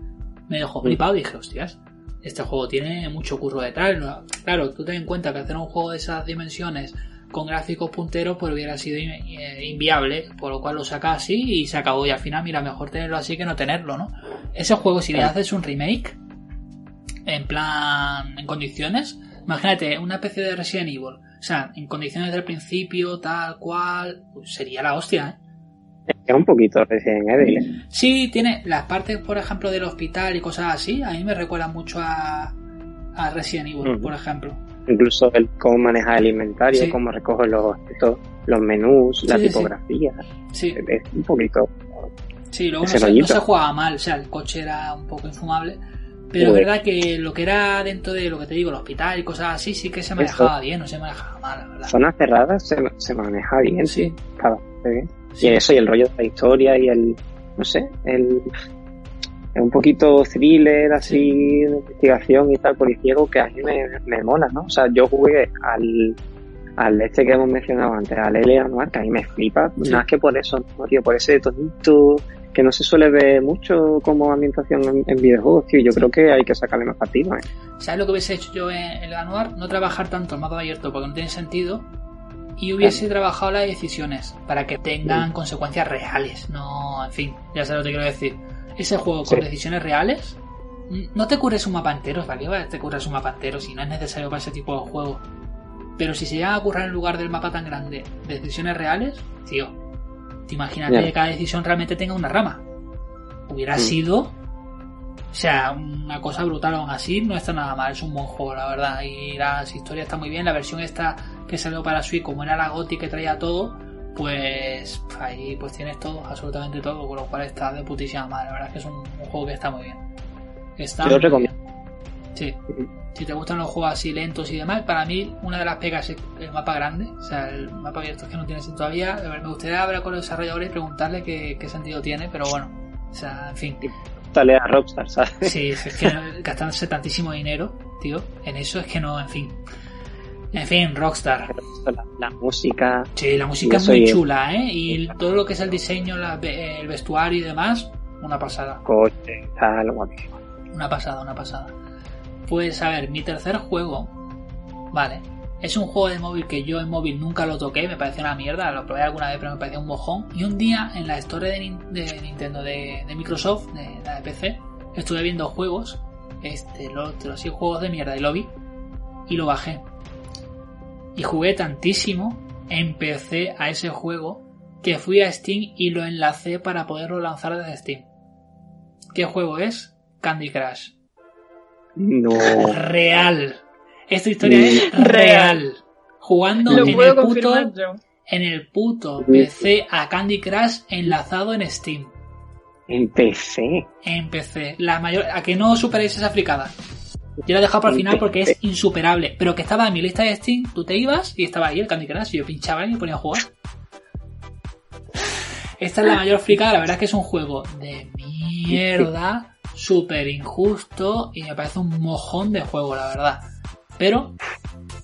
me dejó Mm. flipado. Dije, hostias, este juego tiene mucho curro detrás. Claro, tú ten en cuenta que hacer un juego de esas dimensiones con gráficos punteros pues hubiera sido eh, inviable, por lo cual lo saca así y se acabó. Y al final, mira, mejor tenerlo así que no tenerlo, ¿no? Ese juego, si le haces un remake, en plan, en condiciones, imagínate una especie de Resident Evil, o sea, en condiciones del principio, tal cual, pues sería la hostia, ¿eh? Es un poquito Resident Evil. Sí, tiene las partes, por ejemplo, del hospital y cosas así, a mí me recuerdan mucho a, a Resident Evil, por ejemplo. Incluso el cómo manejar el inventario, Sí. cómo recoger los los menús, la Sí, tipografía. Sí. Es un poquito. Sí, luego no se, no rollito. se jugaba mal, o sea, el coche era un poco infumable. Pero es verdad que lo que era dentro de lo que te digo, el hospital y cosas así, sí que se Eso. manejaba bien, no se manejaba mal, la verdad. Zonas cerradas se, se maneja bien, Sí. bastante bien. Y eso, y el rollo de la historia y el. No sé, el. Es un poquito thriller, así, de investigación y tal, policiego, que a mí me, me mola, ¿no? O sea, yo jugué al. Al este que hemos mencionado antes, al Eleanor, que a mí me flipa, Sí. más que por eso, ¿no, tío? Por ese tonito que no se suele ver mucho como ambientación en, en videojuegos, tío. Yo creo que hay que sacarle más partido, ¿eh? ¿Sabes lo que hubiese hecho yo en el anuar? No trabajar tanto el mapa abierto porque no tiene sentido. Y hubiese trabajado las decisiones para que tengan Sí. consecuencias reales. No, en fin, ya sabes lo que quiero decir. Ese juego con Sí. decisiones reales, no te curres un mapa entero, ¿vale? Te curres un mapa entero si no es necesario para ese tipo de juego. Pero si se llega a currar en lugar del mapa tan grande decisiones reales, tío, te imaginas que cada decisión realmente tenga una rama. Hubiera Mm. sido o sea, una cosa brutal aún así, no está nada mal, es un buen juego, la verdad. Y las historias están muy bien, la versión esta que salió para Switch, como era la GOTY que traía todo, pues ahí pues tienes todo, absolutamente todo, con lo cual está de putísima madre. La verdad es que es un, un juego que está muy bien. Está Yo lo recomiendo. bien. Sí. Si te gustan los juegos así lentos y demás, para mí una de las pegas es el mapa grande, o sea, el mapa abierto es que no tiene sentido todavía. A ver, Me gustaría hablar con los desarrolladores y preguntarle qué, qué sentido tiene, pero bueno, o sea, en fin. Dale a Rockstar, ¿sabes? Sí, es que gastándose tantísimo dinero, tío, en eso es que no, en fin. En fin, Rockstar. La, la música, Sí, la música es muy chula, ¿eh? Y todo lo que es el diseño, la- el vestuario y demás, una pasada. coche, tal, guapísimo. Una pasada, una pasada. Pues a ver, mi tercer juego, vale, es un juego de móvil que yo en móvil nunca lo toqué, me pareció una mierda, lo probé alguna vez pero me pareció un mojón. Y un día en la store de, Nin- de Nintendo, de, de Microsoft, de la de PC, estuve viendo juegos, este, lo otro, así juegos de mierda, y lo vi y lo bajé. Y jugué tantísimo, empecé a ese juego que fui a Steam y lo enlacé para poderlo lanzar desde Steam. ¿Qué juego es? Candy Crush. No. Real. Esta historia es Real. real. Jugando Lo en puedo el, puto, yo. en el puto PC a Candy Crush enlazado en Steam. Empecé. En PC. La mayor, a que no superéis esa fricada. Yo la he dejado para el final porque es insuperable. Pero que estaba en mi lista de Steam, tú te ibas y estaba ahí el Candy Crush y yo pinchaba y me ponía a jugar. Esta es la mayor fricada, la verdad es que es un juego de mierda, súper injusto y me parece un mojón de juego, la verdad. Pero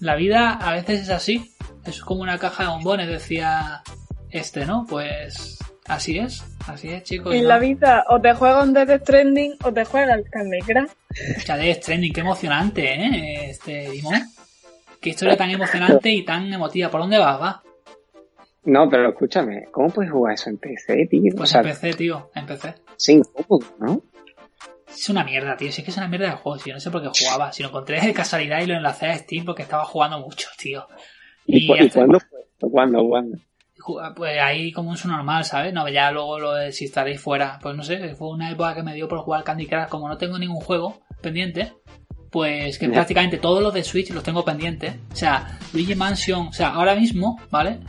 la vida a veces es así, es como una caja de bombones, decía este, ¿no? Pues así es, así es, chicos. En ¿no? la vida o te juegas un Death Stranding o te juegas el Candy Crush. Ya de trending, qué emocionante, ¿eh? Este, Dimon. Qué historia tan emocionante y tan emotiva. ¿Por dónde vas, va? No, pero escúchame, ¿cómo puedes jugar eso en PC, tío? Pues o sea, en PC, tío, en PC. sin cómodo, ¿no? Es una mierda, tío. Si es que es una mierda de juego, tío. No sé por qué jugaba. Si lo encontré de casualidad y lo enlacé a Steam porque estaba jugando mucho, tío. ¿Y, y hace- cuándo fue? ¿Cuándo? ¿Cuándo? Pues ahí como un su normal, ¿sabes? No, ya luego lo desinstaléis fuera. Pues no sé, fue una época que me dio por jugar Candy Crush. Como no tengo ningún juego pendiente, pues que prácticamente todos los de Switch los tengo pendientes. O sea, Luigi Mansion, o sea, ahora mismo, ¿vale?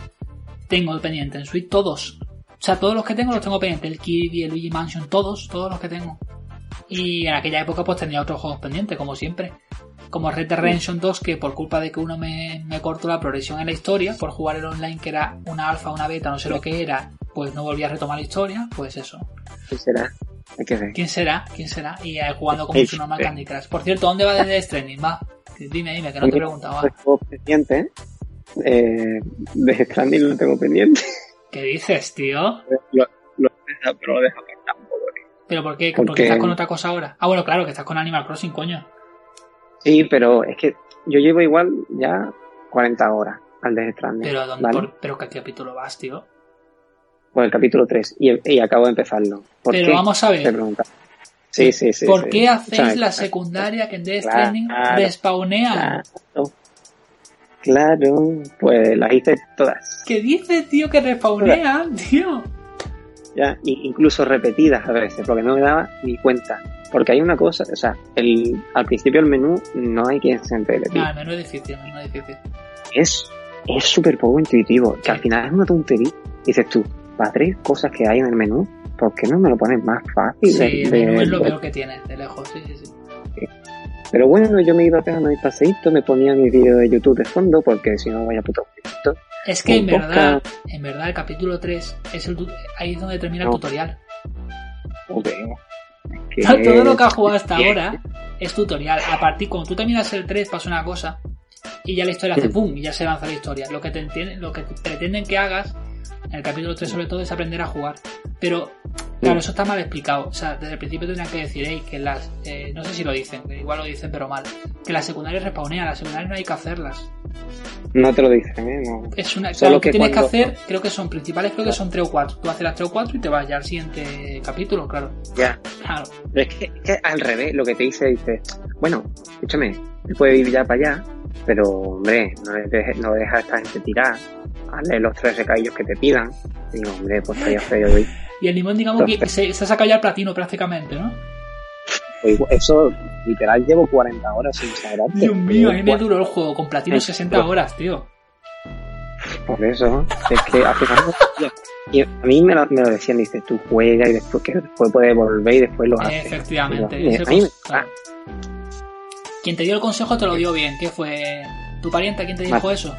Tengo el pendiente en Switch todos. O sea, todos los que tengo los tengo pendientes. El Kirby, el Luigi Mansion, todos, todos los que tengo. Y en aquella época pues tenía otros juegos pendientes, como siempre. Como Red Dead Redemption 2, que por culpa de que uno me, me cortó la progresión en la historia, por jugar el online, que era una alfa, una beta, no sé lo que era, pues no volví a retomar la historia, pues eso. ¿Qué será? Hay que ver. ¿Quién será? ¿Quién será? Y eh, jugando como su normal sí. Candy Crush. Por cierto, ¿dónde va desde Stranding? Va. Dime, dime, que no te he preguntado. Tengo pendiente, eh, de Stranding lo tengo pendiente. ¿Qué dices, tío? Lo, lo pero lo he dejado que tampoco. ¿Pero por qué? Porque- ¿Porque estás con otra cosa ahora? Ah, bueno, claro, que estás con Animal Crossing, coño. Sí, pero es que yo llevo igual ya 40 horas al de Stranding. Pero, ¿dónde, ¿vale? por- ¿pero qué capítulo vas, tío? Por el capítulo 3 y, y acabo de empezarlo. ¿Por Pero qué? vamos a ver. Sí, sí, sí. ¿Por sí. qué hacéis Escúchame, la secundaria que en Death Claro, Stranding respawnean? Claro. Claro, pues las hice todas. ¿Qué dices, tío, que respawnean, tío? Ya, incluso repetidas a veces, porque no me daba ni cuenta. Porque hay una cosa, o sea, el, al principio el menú no hay quien se entere, tío. No, el menú es difícil, el menú es difícil. Es es súper poco intuitivo, que al final es una tontería. Dices tú, para tres cosas que hay en el menú, ¿por qué no me lo pones más fácil? Sí, de- el menú es lo peor que tiene, de lejos, sí, sí, sí. Pero bueno, yo me iba pegando mi paseíto, me ponía mi vídeo de YouTube de fondo, porque si no vaya puto jueguito. Es que en verdad, en verdad el capítulo 3 es el ahí es donde termina el tutorial. Es que- Todo lo que has jugado hasta ahora es tutorial. A partir, cuando tú terminas el 3 pasa una cosa y ya la historia hace pum y ya se avanza la historia. Lo que te entienden, lo que te pretenden que hagas en el capítulo 3 sobre todo es aprender a jugar. Pero claro, eso está mal explicado. O sea, desde el principio tendrían que decir, "Ey, que las, eh, no sé si lo dicen, igual lo dicen pero mal, que las secundarias respawnean, las secundarias no hay que hacerlas. No te lo dicen, ¿eh? No. Es una, Solo claro, que que tienes cuando- que hacer, creo que son principales, creo que son 3 o 4. Tú haces las 3 o 4 y te vas ya al siguiente capítulo, claro. Ya. Claro. Pero es que, es que al revés, lo que te dice, dice, bueno, escúchame, te puede ir ya para allá, pero hombre, no, le dejes- no deja a esta gente tirar, hazle los tres recaillos que te pidan. Digo, hombre, pues estaría feo hoy. Y el limón, digamos que se, se ha sacado ya el platino prácticamente, ¿no? Pues Eso, literal, llevo 40 horas sin exagerarte. Dios mío, a mí me duró el juego con platino Eh, 60 horas, tío. Por eso, es que final. Y a mí me lo, me lo decían, dice, tú juega y después que después puedes volver y después lo haces. Efectivamente. Ese a mí me-. Quien te dio el consejo te lo dio bien. ¿Qué fue? ¿Tu pariente quien te dijo eso?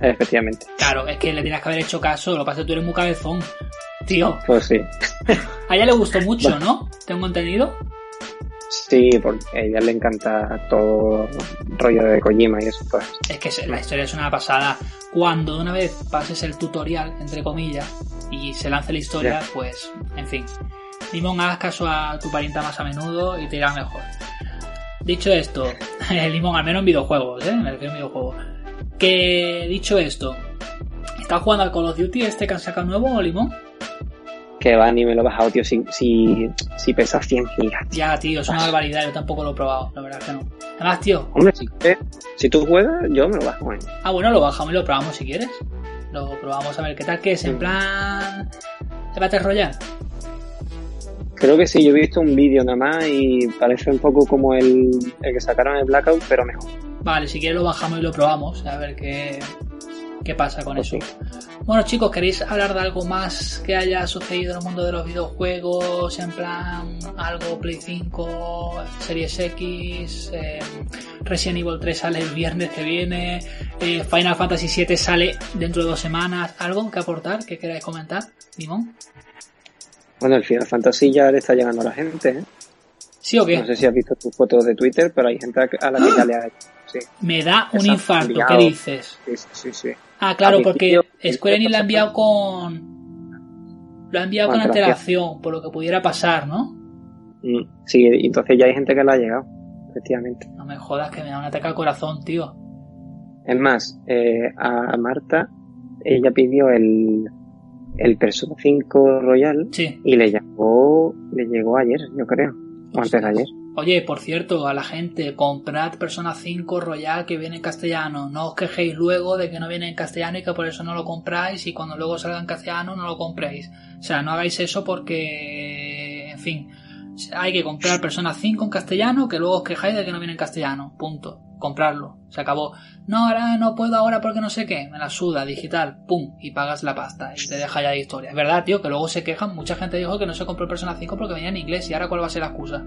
Efectivamente. Claro, es que le tienes que haber hecho caso. Lo que pasa es que tú eres muy cabezón. Tío, Pues sí. a ella le gustó mucho, ¿no? Tengo entendido. Sí, porque a ella le encanta todo el rollo de Kojima y eso. Pues. Es que la historia es una pasada. Cuando de una vez pases el tutorial, entre comillas, y se lance la historia, pues, en fin. Limón, haz caso a tu parienta más a menudo y te irá mejor. Dicho esto, Limón, al menos en videojuegos, ¿eh? Me refiero a videojuegos. Que, dicho esto, ¿estás jugando al Call of Duty este que han sacado nuevo, Limón? Que va, ni me lo he bajado, tío, si, si, si pesa 100 gigas. Ya, tío, es una barbaridad, yo tampoco lo he probado, la verdad que no. Además, tío, Hombre, si, quieres- si tú juegas, yo me lo bajo. ¿eh? Ah, bueno, lo bajamos y lo probamos si quieres. Lo probamos a ver qué tal que es, en plan. de Battle Royale. Creo que sí, yo he visto un vídeo nada más y parece un poco como el, el que sacaron en Blackout, pero mejor. Vale, si quieres lo bajamos y lo probamos, a ver qué, qué pasa con Pues eso. sí. Bueno, chicos, ¿queréis hablar de algo más que haya sucedido en el mundo de los videojuegos? En plan, algo Play 5, Series X, eh, Resident Evil 3 sale el viernes que viene, eh, Final Fantasy VII sale dentro de dos semanas. ¿Algo que aportar, que queráis comentar, Limón? Bueno, el Final Fantasy ya le está llegando a la gente. ¿eh? ¿Sí o qué? No sé si has visto tus fotos de Twitter, pero hay gente a la que ya le ha hecho. Sí, Me da un infarto, ¿qué dices? sí, sí, sí. Ah, claro, porque Square Enix lo ha enviado con... Lo ha enviado con Con antelación, por lo que pudiera pasar, ¿no? Mm, Sí, entonces ya hay gente que le ha llegado, efectivamente. No me jodas que me da un ataque al corazón, tío. Es más, eh, a Marta, ella pidió el, el Persona 5 Royal Sí. y le llegó, le llegó ayer, yo creo. O antes de ayer. Oye, por cierto, a la gente, comprad Persona 5 Royal que viene en castellano. No os quejéis luego de que no viene en castellano y que por eso no lo compráis y cuando luego salga en castellano no lo compréis. O sea, no hagáis eso porque, en fin, hay que comprar Persona 5 en castellano que luego os quejáis de que no viene en castellano. Punto. Comprarlo. Se acabó. No, ahora no puedo ahora porque no sé qué. Me la suda, digital. Pum. Y pagas la pasta. Y te deja ya de historia. Es verdad, tío, que luego se quejan. Mucha gente dijo que no se compró el Persona 5 porque venía en inglés. ¿Y ahora cuál va a ser la excusa?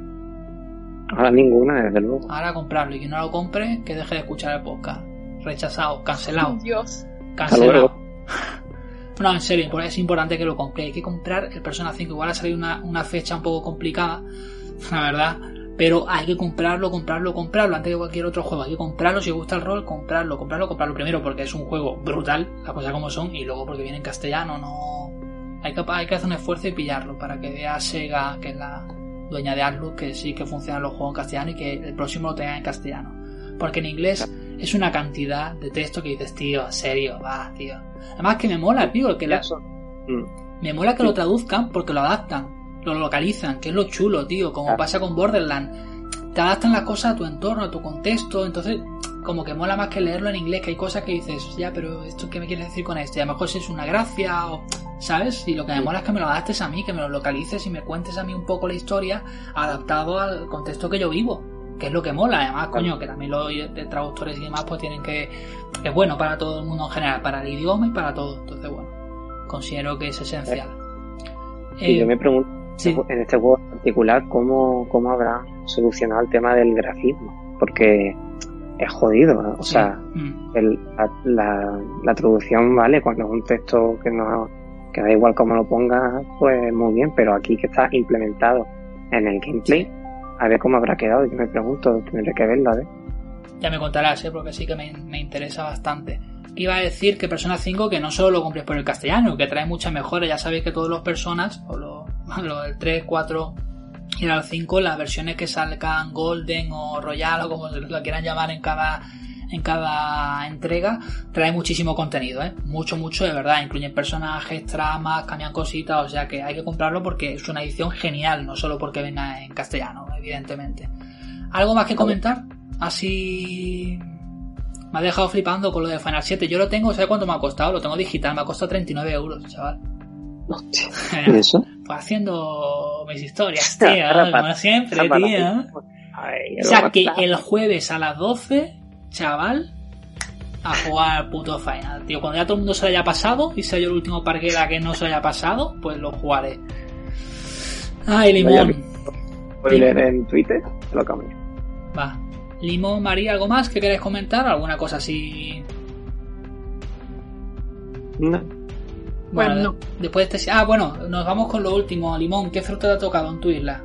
Ahora ninguna, desde luego. Ahora comprarlo y quien no lo compre, que deje de escuchar el podcast. Rechazado, cancelado, Dios. Cancelado. No, en serio, es importante que lo compre. Hay que comprar el Persona 5. Igual ha salido una, una fecha un poco complicada, la verdad. Pero hay que comprarlo, comprarlo, comprarlo antes que cualquier otro juego. Hay que comprarlo si os gusta el rol, comprarlo, comprarlo, comprarlo primero porque es un juego brutal, las cosas como son, y luego porque viene en castellano, no. Hay que, hay que hacer un esfuerzo y pillarlo para que vea Sega, que es la dueña de Atlus, que sí que funcionan los juegos en castellano y que el próximo lo tenga en castellano. Porque en inglés es una cantidad de texto que dices, tío, en serio, va, tío. Además que me mola, tío, que la. Mm. me mola que lo traduzcan porque lo adaptan, lo localizan, que es lo chulo, tío, como pasa con Borderlands. Te adaptan las cosas a tu entorno, a tu contexto, entonces como que mola más que leerlo en inglés, que hay cosas que dices, ya, pero esto qué me quieres decir con esto, y a lo mejor si es una gracia o, ¿sabes? Y lo que me mola es que me lo adaptes a mí, que me lo localices y me cuentes a mí un poco la historia adaptado al contexto que yo vivo, que es lo que mola, además, coño, que también los traductores y demás pues tienen que, es bueno para todo el mundo en general, para el idioma y para todo, entonces bueno, considero que es esencial. Eh, yo me pregunto, sí. en este juego en particular, ¿cómo, cómo habrán solucionado el tema del grafismo? Porque es jodido, ¿no? o Sí. sea, Mm. el- la, la- la traducción, vale, cuando es un texto que no que da igual cómo lo pongas, pues muy bien, pero aquí que está implementado en el gameplay, a ver cómo habrá quedado, yo me pregunto, tendré que verlo, a ver. Ya me contarás, ¿eh? porque sí que me, me interesa bastante. Iba a decir que Persona 5 que no solo lo compres por el castellano, que trae muchas mejoras. Ya sabéis que todos los personas, o lo, lo del 3, 4 y el 5, las versiones que salgan Golden o Royal o como lo quieran llamar en cada en cada entrega trae muchísimo contenido, ¿eh? mucho, mucho de verdad, incluyen personajes, tramas, cambian cositas, o sea que hay que comprarlo porque es una edición genial, no solo porque venga en castellano, evidentemente. ¿Algo más que comentar? Así me ha dejado flipando con lo de Final 7. Yo lo tengo, ¿sabes cuánto me ha costado? Lo tengo digital, me ha costado 39 euros, chaval. Hostia, ¿y eso? Pues haciendo mis historias, tío, Rapat- como siempre, Rapat- tío. Ay, O sea que el jueves a las 12, chaval, a jugar al puto Final, tío. Cuando ya todo el mundo se lo haya pasado y sea yo el último parguera que no se lo haya pasado, pues lo jugaré. Ay, limón. Spoiler en Twitter, te lo cambio. Va. Limón, María, ¿algo más que queréis comentar? ¿Alguna cosa así? No. Pues Bueno, no. Después de este... Ah, bueno, nos vamos con lo último. Limón, ¿qué fruta te ha tocado en tu isla?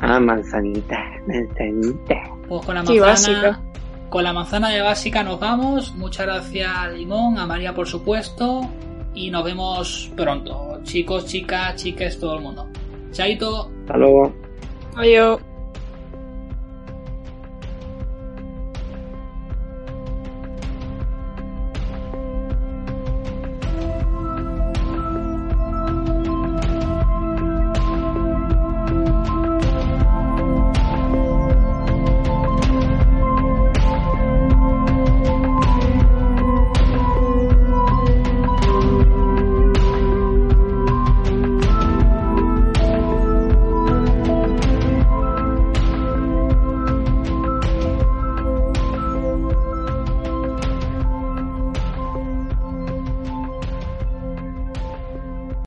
Ah, manzanita, manzanita. Pues con la Sí, manzana... básica. Con la manzana de básica nos vamos. Muchas gracias a Limón, a María por supuesto. Y nos vemos pronto. Chicos, chicas, chiques, todo el mundo. Chaito. Hasta luego. Adiós.